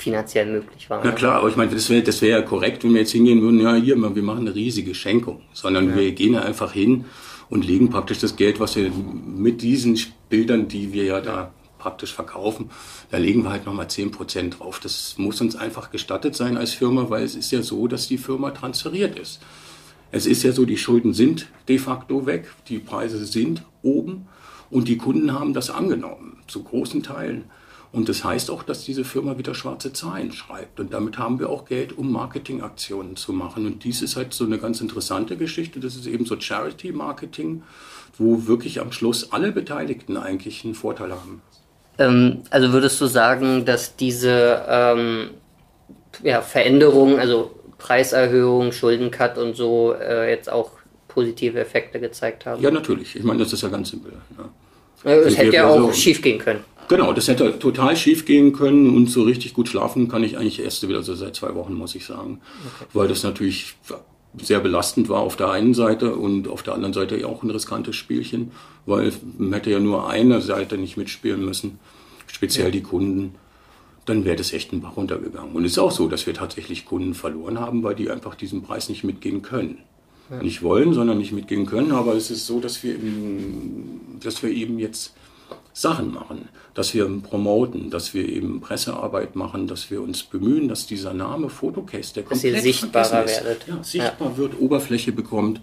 Finanziell möglich war. Na klar, aber ich meine, das wäre das wär ja korrekt, wenn wir jetzt hingehen würden, ja hier, wir machen eine riesige Schenkung, sondern ja. wir gehen ja einfach hin und legen praktisch das Geld, was wir mit diesen Bildern, die wir ja da praktisch verkaufen, da legen wir halt nochmal 10% drauf. Das muss uns einfach gestattet sein als Firma, weil es ist ja so, dass die Firma transferiert ist. Es ist ja so, die Schulden sind de facto weg, die Preise sind oben und die Kunden haben das angenommen, zu großen Teilen. Und das heißt auch, dass diese Firma wieder schwarze Zahlen schreibt. Und damit haben wir auch Geld, um Marketingaktionen zu machen. Und dies ist halt so eine ganz interessante Geschichte. Das ist eben so Charity-Marketing, wo wirklich am Schluss alle Beteiligten eigentlich einen Vorteil haben. Ähm, also würdest du sagen, dass diese ähm, ja, Veränderungen, also Preiserhöhung, Schuldencut und so, äh, jetzt auch positive Effekte gezeigt haben? Ja, natürlich. Ich meine, das ist ja ganz simpel. Ja. Es also hätte ja auch so, schief gehen können. Genau, das hätte total schief gehen können und so richtig gut schlafen kann ich eigentlich erst wieder so seit zwei Wochen, muss ich sagen. Okay. Weil das natürlich sehr belastend war auf der einen Seite und auf der anderen Seite auch ein riskantes Spielchen, weil man hätte ja nur eine Seite nicht mitspielen müssen, speziell ja. die Kunden. Dann wäre das echt ein Bach runtergegangen. Und es ist auch so, dass wir tatsächlich Kunden verloren haben, weil die einfach diesen Preis nicht mitgehen können. Ja. Nicht wollen, sondern nicht mitgehen können. Aber es ist so, dass wir, eben, dass wir eben jetzt Sachen machen, dass wir promoten, dass wir eben Pressearbeit machen, dass wir uns bemühen, dass dieser Name Fotocase, der komplett dass ihr sichtbarer werdet. Ja, sichtbar ja. wird, Oberfläche bekommt.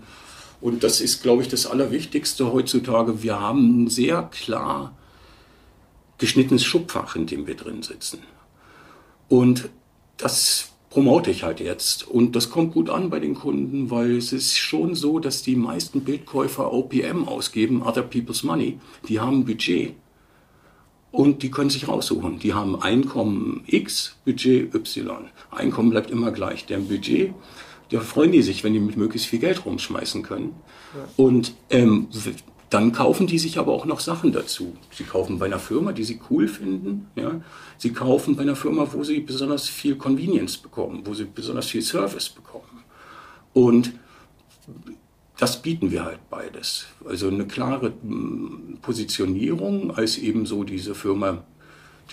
Und das ist, glaube ich, das Allerwichtigste heutzutage. Wir haben ein sehr klar geschnittenes Schubfach, in dem wir drin sitzen. Und das promote ich halt jetzt. Und das kommt gut an bei den Kunden, weil es ist schon so, dass die meisten Bildkäufer OPM ausgeben, Other People's Money. Die haben ein Budget und die können sich raussuchen. Die haben Einkommen X, Budget Y. Einkommen bleibt immer gleich. Der Budget, da freuen die sich, wenn die mit möglichst viel Geld rumschmeißen können. Ja. Und ähm, dann kaufen die sich aber auch noch Sachen dazu. Sie kaufen bei einer Firma, die sie cool finden. Ja? Sie kaufen bei einer Firma, wo sie besonders viel Convenience bekommen, wo sie besonders viel Service bekommen. Und das bieten wir halt beides. Also eine klare Positionierung als eben so diese Firma,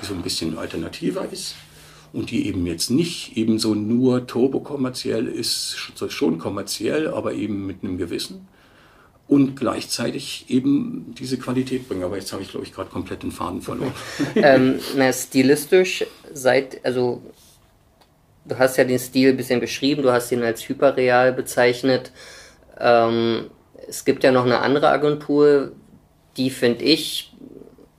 die so ein bisschen alternativer ist und die eben jetzt nicht eben so nur turbokommerziell ist, schon kommerziell, aber eben mit einem Gewissen und gleichzeitig eben diese Qualität bringen. Aber jetzt habe ich, glaube ich, gerade komplett den Faden verloren. ähm, na, stilistisch seit, also du hast ja den Stil ein bisschen beschrieben, du hast ihn als hyperreal bezeichnet. Ähm, es gibt ja noch eine andere Agentur, die finde ich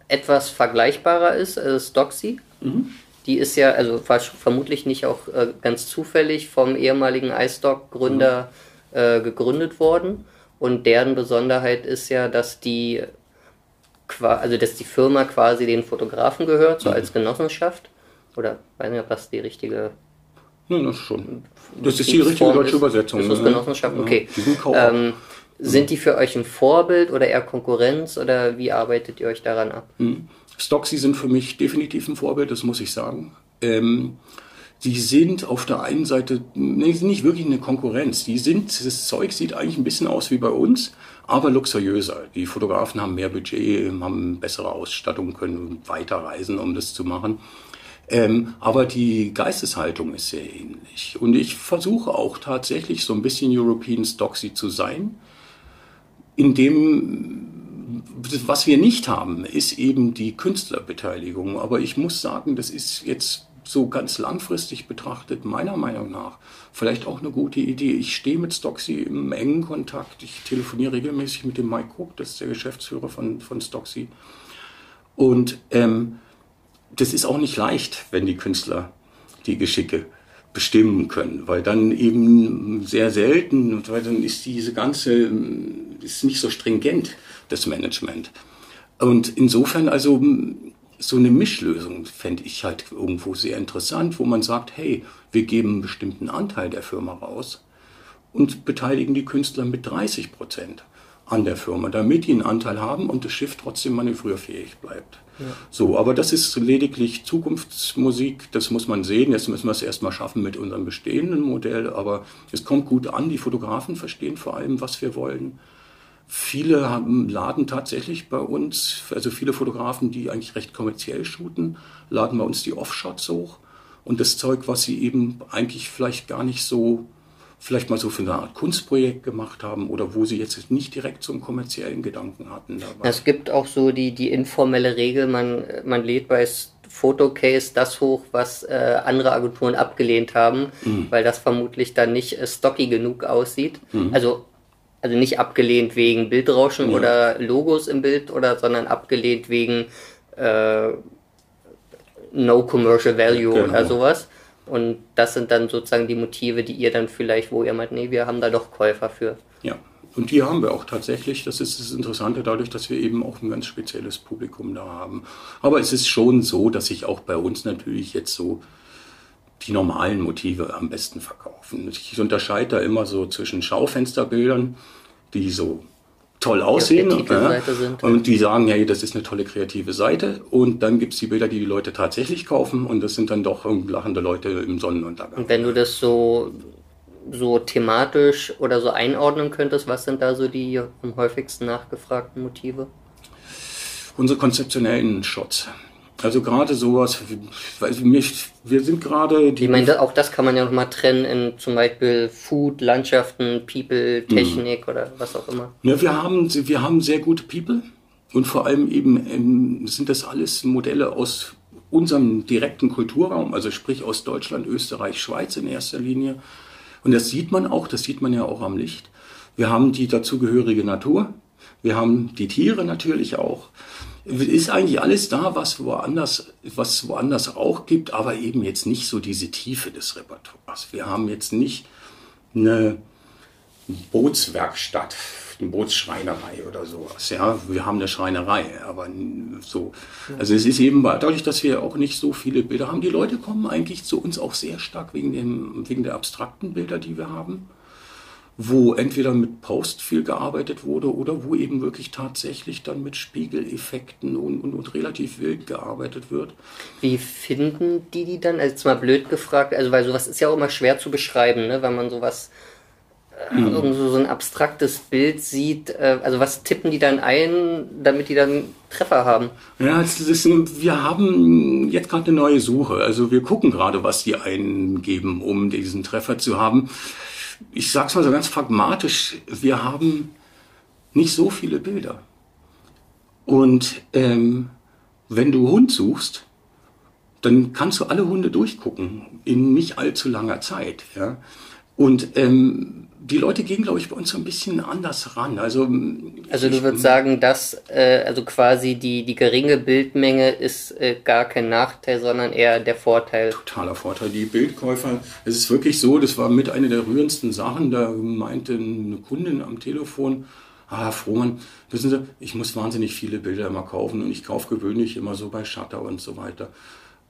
etwas vergleichbarer ist, also Stoxy. Mhm. Die ist ja, also vermutlich nicht auch äh, ganz zufällig vom ehemaligen iStock-Gründer mhm. äh, gegründet worden. Und deren Besonderheit ist ja, dass die, also dass die Firma quasi den Fotografen gehört, so mhm. als Genossenschaft. Oder weiß nicht, ob das die richtige Nein, das schon. Das ist die richtige deutsche Übersetzung. Ist das ne? Okay. Ja, ähm, sind die für euch ein Vorbild oder eher Konkurrenz oder wie arbeitet ihr euch daran ab? Hm. Stocksy sind für mich definitiv ein Vorbild, das muss ich sagen. Ähm, die sind auf der einen Seite nee, nicht wirklich eine Konkurrenz. Die sind, das Zeug sieht eigentlich ein bisschen aus wie bei uns, aber luxuriöser. Die Fotografen haben mehr Budget, haben bessere Ausstattung, können weiter reisen, um das zu machen. Ähm, aber die Geisteshaltung ist sehr ähnlich. Und ich versuche auch tatsächlich so ein bisschen European Stocksy zu sein, indem was wir nicht haben, ist eben die Künstlerbeteiligung. Aber ich muss sagen, das ist jetzt so ganz langfristig betrachtet, meiner Meinung nach, vielleicht auch eine gute Idee. Ich stehe mit Stocksy im engen Kontakt. Ich telefoniere regelmäßig mit dem Mike Cook, das ist der Geschäftsführer von, von Stocksy. Und ähm, das ist auch nicht leicht, wenn die Künstler die Geschicke bestimmen können, weil dann eben sehr selten, weil dann ist diese ganze, ist nicht so stringent, das Management. Und insofern also so eine Mischlösung fände ich halt irgendwo sehr interessant, wo man sagt, hey, wir geben einen bestimmten Anteil der Firma raus und beteiligen die Künstler mit 30 Prozent an der Firma, damit die einen Anteil haben und das Schiff trotzdem manövrierfähig bleibt. Ja. So, aber das ist lediglich Zukunftsmusik, das muss man sehen. Jetzt müssen wir es erstmal schaffen mit unserem bestehenden Modell, aber es kommt gut an. Die Fotografen verstehen vor allem, was wir wollen. Viele haben, laden tatsächlich bei uns, also viele Fotografen, die eigentlich recht kommerziell shooten, laden bei uns die Offshots hoch. Und das Zeug, was sie eben eigentlich vielleicht gar nicht so, vielleicht mal so für eine Art Kunstprojekt gemacht haben oder wo sie jetzt nicht direkt so einen kommerziellen Gedanken hatten. Dabei. Es gibt auch so die, die informelle Regel, man, man lädt bei Fotocase das hoch, was äh, andere Agenturen abgelehnt haben, mhm. weil das vermutlich dann nicht äh, stocky genug aussieht. Mhm. Also also nicht abgelehnt wegen Bildrauschen ja. oder Logos im Bild oder, sondern abgelehnt wegen äh, No Commercial Value genau. oder sowas. Und das sind dann sozusagen die Motive, die ihr dann vielleicht, wo ihr meint, nee, wir haben da doch Käufer für. Ja, und die haben wir auch tatsächlich. Das ist das Interessante dadurch, dass wir eben auch ein ganz spezielles Publikum da haben. Aber es ist schon so, dass sich auch bei uns natürlich jetzt so die normalen Motive am besten verkaufen. Ich unterscheide da immer so zwischen Schaufensterbildern, die so toll aussehen ja, sind, und die sagen, ja, das ist eine tolle kreative Seite und dann gibt es die Bilder, die die Leute tatsächlich kaufen und das sind dann doch lachende Leute im Sonnenuntergang. Und wenn du das so so thematisch oder so einordnen könntest, was sind da so die am häufigsten nachgefragten Motive? Unsere konzeptionellen Shots. Also gerade sowas, weiß nicht, wir sind gerade. Ich meine, auch das kann man ja nochmal trennen in zum Beispiel Food, Landschaften, People, mhm. Technik mhm. oder was auch immer. Ja, wir haben, wir haben sehr gute People und vor allem eben ähm, sind das alles Modelle aus unserem direkten Kulturraum, also sprich aus Deutschland, Österreich, Schweiz in erster Linie. Und das sieht man auch, das sieht man ja auch am Licht. Wir haben die dazugehörige Natur, wir haben die Tiere natürlich auch ist eigentlich alles da, was woanders, was woanders auch gibt, aber eben jetzt nicht so diese Tiefe des Repertoires. Wir haben jetzt nicht eine Bootswerkstatt, eine Bootsschreinerei oder sowas. Ja, wir haben eine Schreinerei, aber so. Also es ist eben dadurch, dass wir auch nicht so viele Bilder haben. Die Leute kommen eigentlich zu uns auch sehr stark wegen dem, wegen der abstrakten Bilder, die wir haben wo entweder mit Post viel gearbeitet wurde oder wo eben wirklich tatsächlich dann mit Spiegeleffekten und, und, und relativ wild gearbeitet wird. Wie finden die die dann? Also jetzt mal blöd gefragt, also weil sowas ist ja auch immer schwer zu beschreiben, ne? wenn man sowas äh, mhm. irgend so, so ein abstraktes Bild sieht. Äh, also was tippen die dann ein, damit die dann Treffer haben? Ja, ist, wir haben jetzt gerade eine neue Suche. Also wir gucken gerade, was die eingeben, um diesen Treffer zu haben ich sage es mal so ganz pragmatisch, wir haben nicht so viele Bilder. Und ähm, wenn du Hund suchst, dann kannst du alle Hunde durchgucken in nicht allzu langer Zeit. Ja? Und ähm, die Leute gehen, glaube ich, bei uns so ein bisschen anders ran. Also, also du würdest sagen, dass äh, also quasi die, die geringe Bildmenge ist äh, gar kein Nachteil, sondern eher der Vorteil. Totaler Vorteil. Die Bildkäufer, es ist wirklich so, das war mit einer der rührendsten Sachen, da meinte eine Kundin am Telefon, ah, Herr Frohmann, wissen Sie, ich muss wahnsinnig viele Bilder immer kaufen und ich kaufe gewöhnlich immer so bei Shutter und so weiter.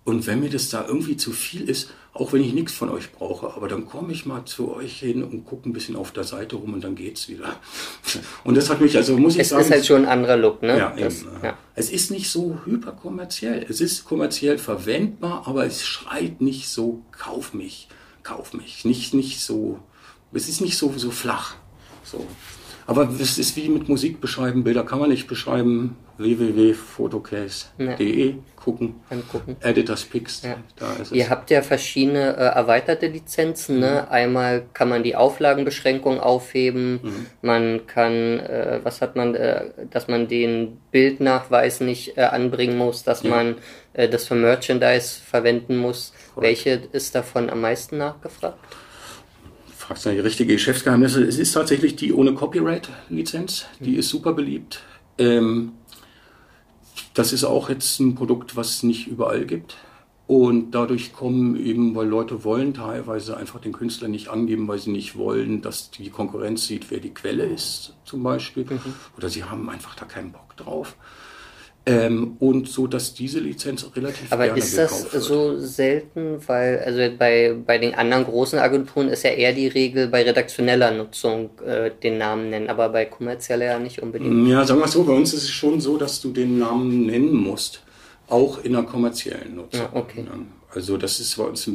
Und wenn mir das da irgendwie zu viel ist, auch wenn ich nichts von euch brauche, aber dann komme ich mal zu euch hin und gucke ein bisschen auf der Seite rum und dann geht's wieder. Und das hat mich, also muss ich es sagen. Es ist halt schon ein anderer Look, ne? Ja, das, eben, ja. Es ist nicht so hyperkommerziell. Es ist kommerziell verwendbar, aber es schreit nicht so, kauf mich, kauf mich. Nicht, nicht so, es ist nicht so, so flach. So. Aber es ist wie mit Musik beschreiben. Bilder kann man nicht beschreiben. www.photocase.de ja. Gucken. Angucken. Editors Picks. Ja. Da ist es. Ihr habt ja verschiedene äh, erweiterte Lizenzen. Ne? Mhm. Einmal kann man die Auflagenbeschränkung aufheben. Mhm. Man kann, äh, was hat man, äh, dass man den Bildnachweis nicht äh, anbringen muss, dass ja. man äh, das für Merchandise verwenden muss. Correct. Welche ist davon am meisten nachgefragt? fragst du die richtige Geschäftsgeheimnisse. Es ist tatsächlich die ohne Copyright-Lizenz. Die ist super beliebt. Ähm, das ist auch jetzt ein Produkt, was es nicht überall gibt. Und dadurch kommen eben, weil Leute wollen teilweise einfach den Künstler nicht angeben, weil sie nicht wollen, dass die Konkurrenz sieht, wer die Quelle ist, zum Beispiel. Mhm. Oder sie haben einfach da keinen Bock drauf. Ähm, und so, dass diese Lizenz relativ Aber ist das so selten, weil also bei, bei den anderen großen Agenturen ist ja eher die Regel bei redaktioneller Nutzung äh, den Namen nennen, aber bei kommerzieller ja nicht unbedingt. Ja, sagen wir so, bei uns ist es schon so, dass du den Namen nennen musst, auch in der kommerziellen Nutzung. Ja, okay. Also das ist bei uns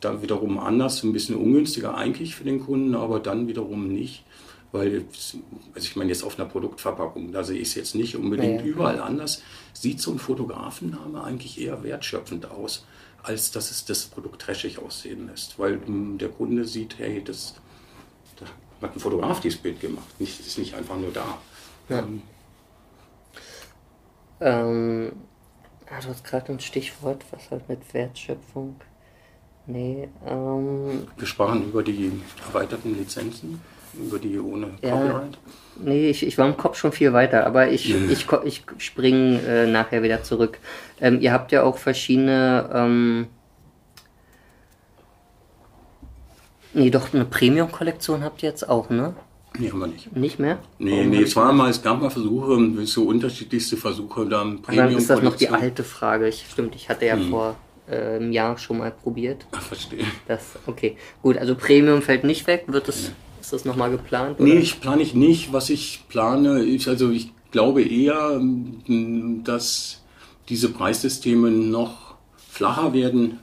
da wiederum anders, ein bisschen ungünstiger eigentlich für den Kunden, aber dann wiederum nicht weil, also ich meine jetzt auf einer Produktverpackung, da sehe ich es jetzt nicht unbedingt ja, ja. überall anders, sieht so ein Fotografenname eigentlich eher wertschöpfend aus, als dass es das Produkt trashig aussehen lässt, weil hm, der Kunde sieht, hey, das, da hat ein Fotograf dieses Bild gemacht, nicht, ist nicht einfach nur da. Ja. Ähm, ähm, du hast gerade ein Stichwort, was halt mit Wertschöpfung. Nee, ähm, Wir sprachen über die erweiterten Lizenzen über die ohne Copyright? nee, ich, ich war im Kopf schon viel weiter, aber ich, mhm. ich, ich springe äh, nachher wieder zurück. Ähm, ihr habt ja auch verschiedene. Ähm, nee, doch, eine Premium-Kollektion habt ihr jetzt auch, ne? Nee, haben wir nicht. Nicht mehr? Nee, Warum nee, es war mal, es gab mal Versuche, so unterschiedlichste Versuche, da Premium Dann ist das noch die alte Frage. Ich, stimmt, ich hatte ja hm. vor äh, einem Jahr schon mal probiert. Ach, verstehe. Das, okay. Gut, also Premium fällt nicht weg, wird es. Ja ist das nochmal geplant? Oder? Nee, ich plane ich nicht. Was ich plane, ist, also ich glaube eher, dass diese Preissysteme noch flacher werden.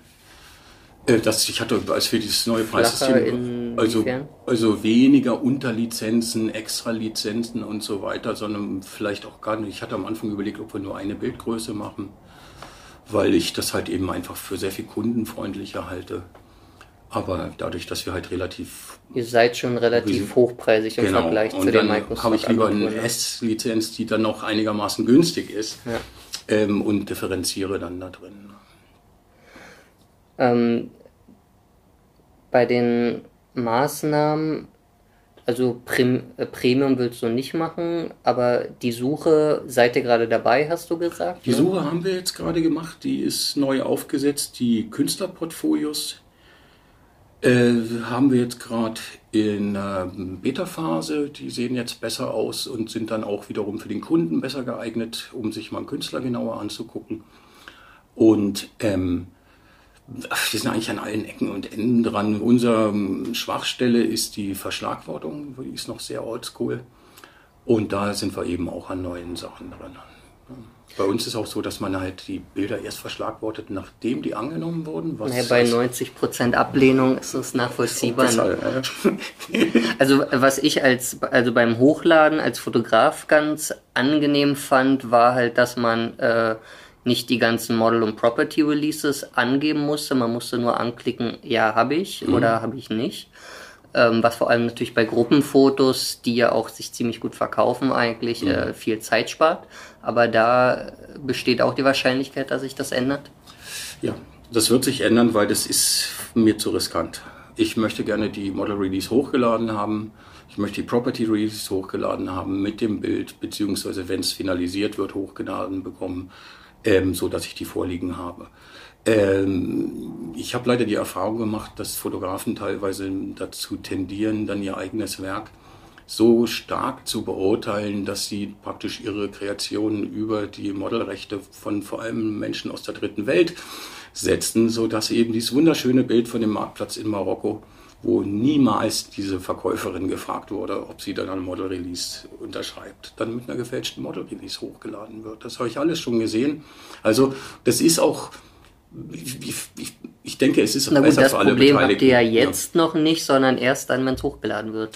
Äh, dass ich hatte, als wir dieses neue Preissystem, also, also weniger Unterlizenzen, Extralizenzen und so weiter, sondern vielleicht auch gar nicht. Ich hatte am Anfang überlegt, ob wir nur eine Bildgröße machen, weil ich das halt eben einfach für sehr viel kundenfreundlicher halte. Aber dadurch, dass wir halt relativ. Ihr seid schon relativ hochpreisig im genau. Vergleich und zu den Microsoft. habe ich lieber eine S-Lizenz, die dann noch einigermaßen günstig ist ja. ähm, und differenziere dann da drin. Ähm, bei den Maßnahmen, also Prim, äh, Premium willst du nicht machen, aber die Suche, seid ihr gerade dabei, hast du gesagt? Die ne? Suche haben wir jetzt gerade gemacht, die ist neu aufgesetzt, die Künstlerportfolios äh, haben wir jetzt gerade in äh, Beta-Phase. Die sehen jetzt besser aus und sind dann auch wiederum für den Kunden besser geeignet, um sich mal einen Künstler genauer anzugucken. Und ähm, wir sind eigentlich an allen Ecken und Enden dran. Unsere ähm, Schwachstelle ist die Verschlagwortung, die ist noch sehr oldschool. Und da sind wir eben auch an neuen Sachen dran. Bei uns ist auch so, dass man halt die Bilder erst verschlagwortet, nachdem die angenommen wurden. Ja, bei 90% Ablehnung ist es nachvollziehbar. also was ich als also beim Hochladen als Fotograf ganz angenehm fand, war halt, dass man äh, nicht die ganzen Model- und Property-Releases angeben musste. Man musste nur anklicken, ja, habe ich mhm. oder habe ich nicht. Ähm, was vor allem natürlich bei Gruppenfotos, die ja auch sich ziemlich gut verkaufen, eigentlich mhm. äh, viel Zeit spart. Aber da besteht auch die Wahrscheinlichkeit, dass sich das ändert? Ja, das wird sich ändern, weil das ist mir zu riskant. Ich möchte gerne die Model Release hochgeladen haben. Ich möchte die Property Release hochgeladen haben mit dem Bild, beziehungsweise wenn es finalisiert wird, hochgeladen bekommen, ähm, so dass ich die vorliegen habe. Ähm, ich habe leider die Erfahrung gemacht, dass Fotografen teilweise dazu tendieren, dann ihr eigenes Werk so stark zu beurteilen, dass sie praktisch ihre Kreationen über die Modelrechte von vor allem Menschen aus der dritten Welt setzen, sodass eben dieses wunderschöne Bild von dem Marktplatz in Marokko, wo niemals diese Verkäuferin gefragt wurde, ob sie dann ein Model Release unterschreibt, dann mit einer gefälschten Model Release hochgeladen wird. Das habe ich alles schon gesehen. Also das ist auch ich, ich, ich, denke, es ist Na gut, besser das für alle Problem habt ihr ja jetzt ja. noch nicht, sondern erst dann, wenn es hochgeladen wird.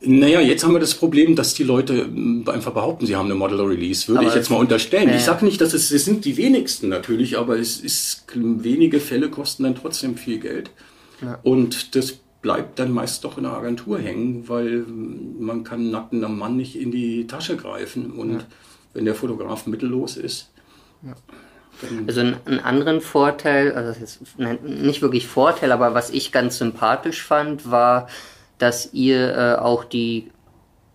Naja, jetzt haben wir das Problem, dass die Leute hm, einfach behaupten, sie haben eine Model Release. Würde aber ich jetzt mal unterstellen. Äh, ich sage nicht, dass es, es sind die wenigsten natürlich, aber es ist wenige Fälle kosten dann trotzdem viel Geld. Ja. Und das bleibt dann meist doch in der Agentur hängen, weil hm, man kann nackten am Mann nicht in die Tasche greifen. Und ja. wenn der Fotograf mittellos ist. Ja. Also einen anderen Vorteil, also das ist nicht wirklich Vorteil, aber was ich ganz sympathisch fand, war, dass ihr äh, auch die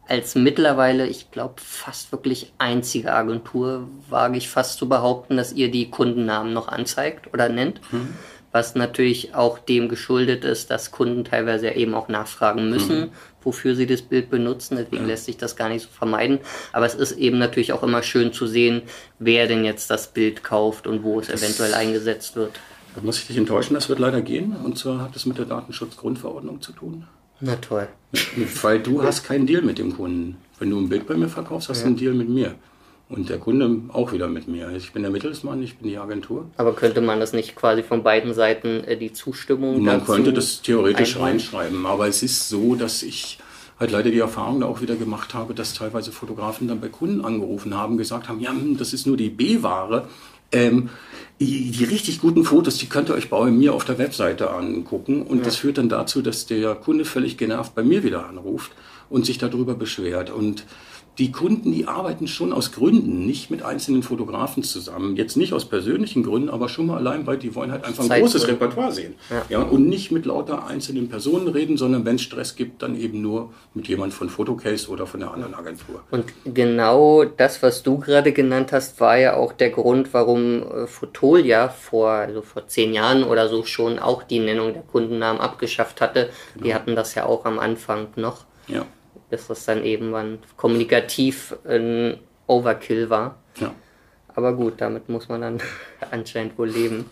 als mittlerweile, ich glaube, fast wirklich einzige Agentur, wage ich fast zu behaupten, dass ihr die Kundennamen noch anzeigt oder nennt. Mhm. Was natürlich auch dem geschuldet ist, dass Kunden teilweise eben auch nachfragen müssen, mhm. wofür sie das Bild benutzen. Deswegen ja. lässt sich das gar nicht so vermeiden. Aber es ist eben natürlich auch immer schön zu sehen, wer denn jetzt das Bild kauft und wo es das eventuell eingesetzt wird. Da muss ich dich enttäuschen, das wird leider gehen. Und zwar hat es mit der Datenschutzgrundverordnung zu tun. Na toll. Weil du hast keinen Deal mit dem Kunden. Wenn du ein Bild bei mir verkaufst, hast du ja. einen Deal mit mir. Und der Kunde auch wieder mit mir. Ich bin der Mittelsmann, ich bin die Agentur. Aber könnte man das nicht quasi von beiden Seiten äh, die Zustimmung Man könnte das theoretisch einholen? reinschreiben, aber es ist so, dass ich halt leider die Erfahrung da auch wieder gemacht habe, dass teilweise Fotografen dann bei Kunden angerufen haben, gesagt haben, ja, hm, das ist nur die B-Ware. Ähm, die, die, richtig guten Fotos, die könnt ihr euch bei mir auf der Webseite angucken. Und ja. das führt dann dazu, dass der Kunde völlig genervt bei mir wieder anruft und sich darüber beschwert. Und die Kunden, die arbeiten schon aus Gründen, nicht mit einzelnen Fotografen zusammen. Jetzt nicht aus persönlichen Gründen, aber schon mal allein, weil die wollen halt einfach ein großes Repertoire sehen. Ja. ja. und nicht mit lauter einzelnen Personen reden, sondern wenn es Stress gibt, dann eben nur mit jemand von Photocase oder von der anderen Agentur. Und genau das, was du gerade genannt hast, war ja auch der Grund, warum äh, Fotolia vor, also vor zehn Jahren oder so schon auch die Nennung der Kundennamen abgeschafft hatte. Genau. Die hatten das ja auch am Anfang noch. Ja bis das dann irgendwann kommunikativ ein Overkill war. Ja. Aber gut, damit muss man dann anscheinend wohl leben.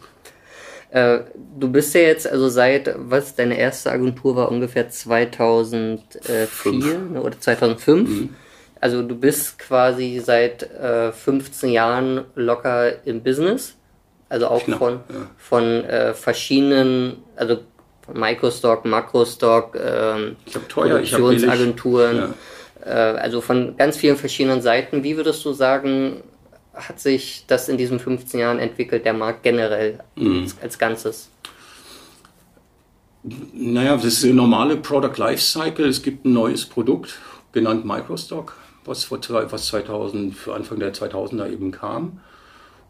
Äh, du bist ja jetzt, also seit, was, deine erste Agentur war ungefähr 2004 ne, oder 2005. Mhm. Also du bist quasi seit äh, 15 Jahren locker im Business. Also auch Knapp, von, ja. von äh, verschiedenen, also Microstock, Macrostock, ähm, Produktionsagenturen, ja. äh, also von ganz vielen verschiedenen Seiten. Wie würdest du sagen, hat sich das in diesen 15 Jahren entwickelt, der Markt generell mhm. als, als Ganzes? Naja, das ist eine normale Product Lifecycle. Es gibt ein neues Produkt, genannt Microstock, was, vor, was 2000, für Anfang der 2000er eben kam.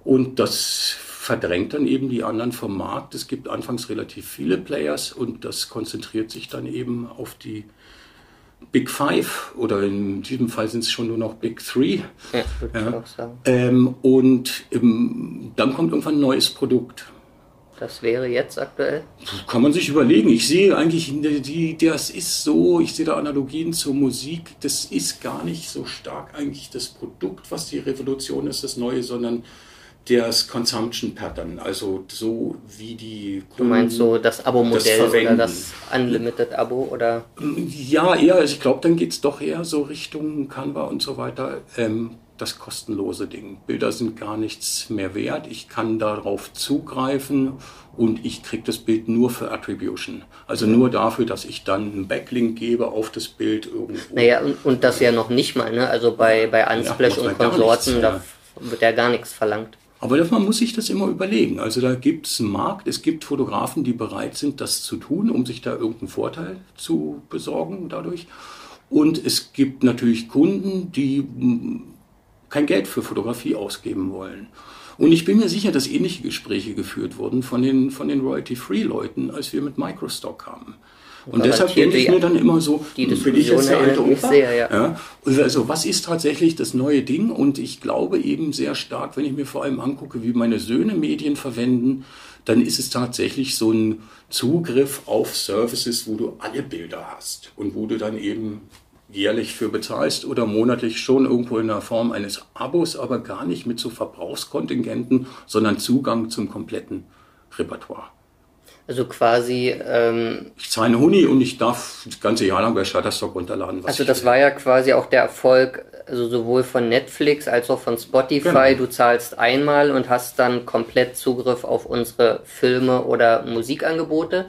Und das verdrängt dann eben die anderen vom Markt. Es gibt anfangs relativ viele Players und das konzentriert sich dann eben auf die Big Five oder in diesem Fall sind es schon nur noch Big Three. Ja, würde ja. ich auch sagen. Ähm, und ähm, dann kommt irgendwann ein neues Produkt. Das wäre jetzt aktuell? Kann man sich überlegen. Ich sehe eigentlich, die, das ist so, ich sehe da Analogien zur Musik. Das ist gar nicht so stark eigentlich das Produkt, was die Revolution ist, das Neue, sondern das Consumption Pattern, also so wie die Kunden Du meinst so das Abo-Modell oder das Unlimited-Abo oder? Ja, eher, also ich glaube, dann geht es doch eher so Richtung Canva und so weiter. Ähm, das kostenlose Ding. Bilder sind gar nichts mehr wert. Ich kann darauf zugreifen und ich kriege das Bild nur für Attribution. Also nur dafür, dass ich dann einen Backlink gebe auf das Bild irgendwo. Naja, und, und das ja noch nicht mal, ne? Also bei, bei Unsplash ja, und Konsorten, nichts, da wird ja gar nichts verlangt. Aber man muss sich das immer überlegen. Also da gibt es einen Markt, es gibt Fotografen, die bereit sind, das zu tun, um sich da irgendeinen Vorteil zu besorgen dadurch. Und es gibt natürlich Kunden, die hm, kein Geld für Fotografie ausgeben wollen. Und ich bin mir sicher, dass ähnliche Gespräche geführt wurden von den, von den Royalty-Free-Leuten, als wir mit Microstock kamen. Und deshalb denke ich mir dann immer so, die bin ich jetzt der alte Opa? Sehr, ja. Ja? Also was ist tatsächlich das neue Ding? Und ich glaube eben sehr stark, wenn ich mir vor allem angucke, wie meine Söhne Medien verwenden, dann ist es tatsächlich so ein Zugriff auf Services, wo du alle Bilder hast und wo du dann eben jährlich für bezahlst oder monatlich schon irgendwo in der Form eines Abos, aber gar nicht mit so Verbrauchskontingenten, sondern Zugang zum kompletten Repertoire. Also quasi. Ähm, ich zahle eine Huni und ich darf das ganze Jahr lang bei Shutterstock runterladen. also das war ja quasi auch der Erfolg, also sowohl von Netflix als auch von Spotify. Genau. Du zahlst einmal und hast dann komplett Zugriff auf unsere Filme oder Musikangebote.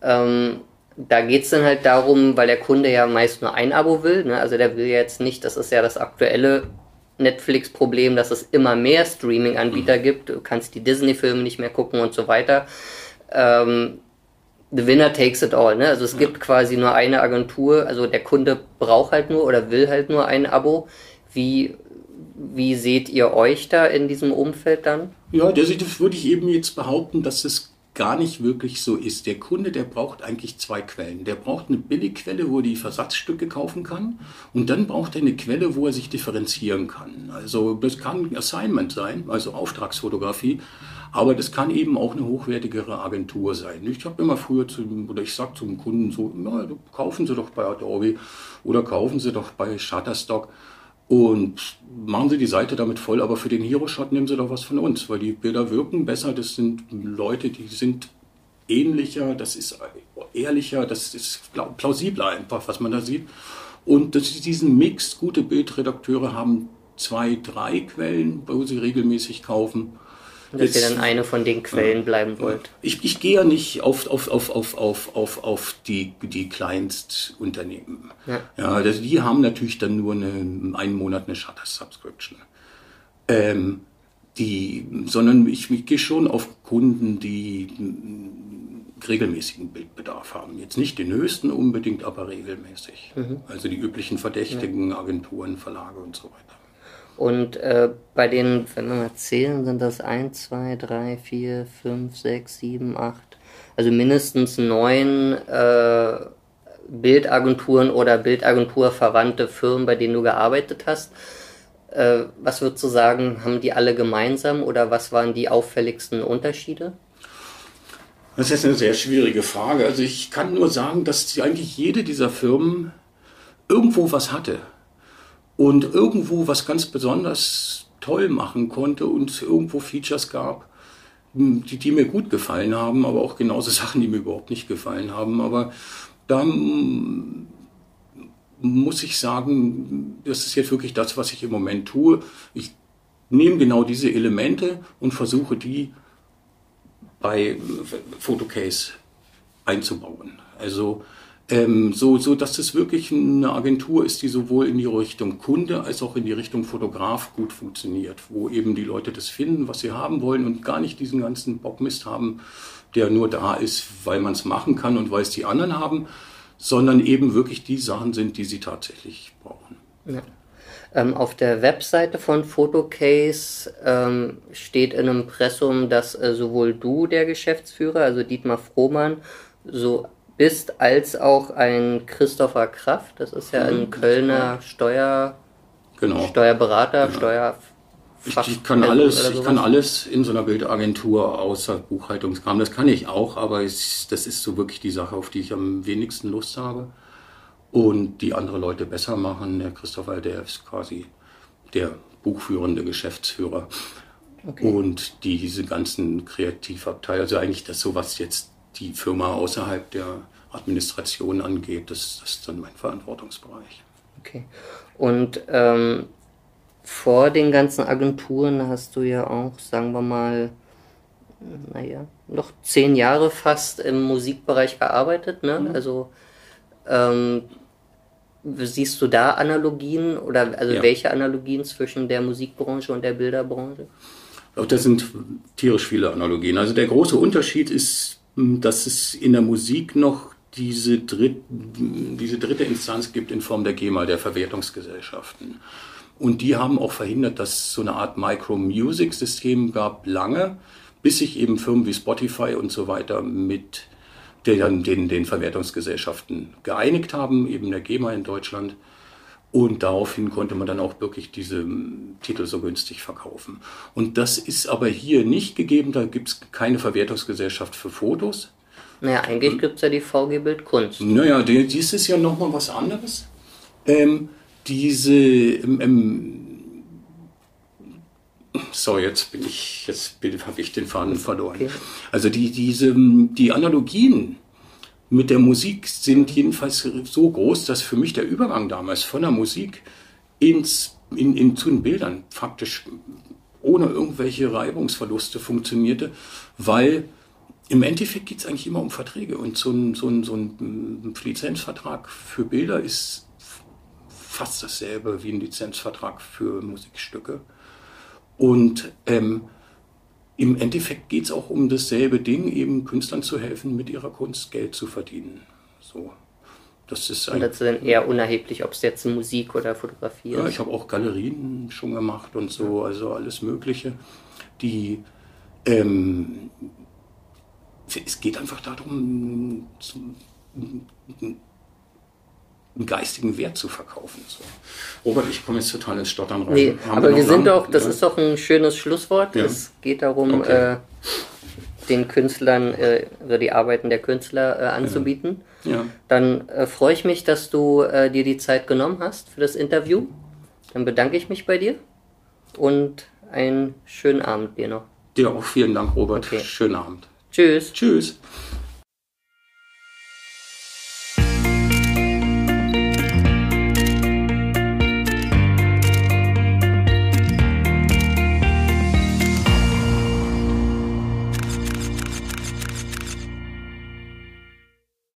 Ähm, da geht's dann halt darum, weil der Kunde ja meist nur ein Abo will. Ne? Also der will jetzt nicht, das ist ja das aktuelle Netflix-Problem, dass es immer mehr Streaming-Anbieter mhm. gibt. Du kannst die Disney-Filme nicht mehr gucken und so weiter ähm, the winner takes it all. Ne? Also es ja. gibt quasi nur eine Agentur, also der Kunde braucht halt nur oder will halt nur ein Abo. Wie, wie seht ihr euch da in diesem Umfeld dann? Ja, das würde ich eben jetzt behaupten, dass es gar nicht wirklich so ist. Der Kunde, der braucht eigentlich zwei Quellen. Der braucht eine Billigquelle, wo er die Versatzstücke kaufen kann. Und dann braucht er eine Quelle, wo er sich differenzieren kann. Also das kann Assignment sein, also Auftragsfotografie. Aber das kann eben auch eine hochwertigere Agentur sein. Ich habe immer früher zum, oder ich sage zum Kunden so, na, kaufen Sie doch bei Adobe oder kaufen Sie doch bei Shutterstock und machen Sie die Seite damit voll, aber für den Hero Shot nehmen Sie doch was von uns, weil die Bilder wirken besser. Das sind Leute, die sind ähnlicher, das ist ehrlicher, das ist plausibler einfach, was man da sieht. Und das ist diesen Mix, gute Bildredakteure haben zwei, drei Quellen, wo sie regelmäßig kaufen. Dass ihr dann eine von den Quellen bleiben wollt. Ich, ich gehe ja nicht auf, auf, auf, auf, auf, auf, auf die, die Kleinstunternehmen. Ja. ja das, die haben natürlich dann nur eine, einen Monat eine Shutter-Subscription. Ähm, die, sondern ich, ich gehe schon auf Kunden, die regelmäßigen Bildbedarf haben. Jetzt nicht den höchsten unbedingt, aber regelmäßig. Mhm. Also die üblichen Verdächtigen, Agenturen, Verlage und so weiter. Und äh, bei den, wenn wir mal zählen, sind das 1, 2, 3, 4, 5, 6, 7, 8, also mindestens neun äh, Bildagenturen oder Bildagenturverwandte Firmen, bei denen du gearbeitet hast. Äh, was würdest du sagen, haben die alle gemeinsam oder was waren die auffälligsten Unterschiede? Das ist eine sehr schwierige Frage. Also ich kann nur sagen, dass eigentlich jede dieser Firmen irgendwo was hatte und irgendwo was ganz besonders toll machen konnte und irgendwo Features gab, die, die mir gut gefallen haben, aber auch genauso Sachen, die mir überhaupt nicht gefallen haben. Aber da muss ich sagen, das ist jetzt wirklich das, was ich im Moment tue. Ich nehme genau diese Elemente und versuche die bei Photocase einzubauen. Also ähm, so, so dass es wirklich eine Agentur ist, die sowohl in die Richtung Kunde als auch in die Richtung Fotograf gut funktioniert, wo eben die Leute das finden, was sie haben wollen und gar nicht diesen ganzen Bockmist haben, der nur da ist, weil man es machen kann und weil es die anderen haben, sondern eben wirklich die Sachen sind, die sie tatsächlich brauchen. Ja. Ähm, auf der Webseite von Photocase ähm, steht in einem Pressum, dass äh, sowohl du, der Geschäftsführer, also Dietmar Frohmann, so bist, als auch ein Christopher Kraft. Das ist ja ein mhm. Kölner Steuer, genau. Steuerberater, genau. Steuer. Ich, ich, kann alles, ich kann alles in so einer Bildagentur außer Buchhaltungskram. Das kann ich auch, aber es, das ist so wirklich die Sache, auf die ich am wenigsten Lust habe. Und die andere Leute besser machen. Der Christopher, der ist quasi der buchführende Geschäftsführer. Okay. Und diese ganzen Kreativabteile, also eigentlich das so, was jetzt die Firma außerhalb der Administration angeht, das, das ist dann mein Verantwortungsbereich. Okay. Und ähm, vor den ganzen Agenturen hast du ja auch, sagen wir mal, naja, noch zehn Jahre fast im Musikbereich gearbeitet, ne? Mhm. Also ähm, siehst du da Analogien oder also ja. welche Analogien zwischen der Musikbranche und der Bilderbranche? Auch das sind tierisch viele Analogien. Also der große Unterschied ist, dass es in der Musik noch diese, dritt, diese dritte Instanz gibt in Form der GEMA, der Verwertungsgesellschaften. Und die haben auch verhindert, dass es so eine Art Micro-Music-System gab lange, bis sich eben Firmen wie Spotify und so weiter mit den, den, den Verwertungsgesellschaften geeinigt haben, eben der GEMA in Deutschland. Und daraufhin konnte man dann auch wirklich diese hm, Titel so günstig verkaufen. Und das ist aber hier nicht gegeben, da gibt es keine Verwertungsgesellschaft für Fotos. Naja, eigentlich gibt es ja die VG Bild Kunst. Naja, dies ist ja nochmal was anderes. ähm, diese, ähm, ähm, so, jetzt bin ich, jetzt habe ich den Faden verloren. Okay. Also die, diese, die Analogien mit der Musik sind jedenfalls so groß, dass für mich der Übergang damals von der Musik ins, in, in, zu den Bildern faktisch ohne irgendwelche Reibungsverluste funktionierte, weil im Endeffekt geht es eigentlich immer um Verträge und so ein, so ein, so ein Lizenzvertrag für Bilder ist fast dasselbe wie ein Lizenzvertrag für Musikstücke. Und ähm, im Endeffekt geht es auch um dasselbe Ding, eben Künstlern zu helfen, mit ihrer Kunst Geld zu verdienen. So. Das ist und dazu dann eher unerheblich, ob es jetzt Musik oder Fotografie ist. Ja, ich habe auch Galerien schon gemacht und so, also alles Mögliche. Die, ähm, es geht einfach darum, einen geistigen Wert zu verkaufen. So. Robert, ich komme jetzt total ins Stottern rein. Nee, aber wir, wir sind doch, das ja? ist doch ein schönes Schlusswort. Ja. Es geht darum, okay. äh, den Künstlern äh, oder die Arbeiten der Künstler äh, anzubieten. Ja. Dann äh, freue ich mich, dass du äh, dir die Zeit genommen hast für das Interview. Dann bedanke ich mich bei dir und einen schönen Abend dir noch. Dir auch vielen Dank, Robert. Okay. Schönen Abend. Tschüss. Tschüss.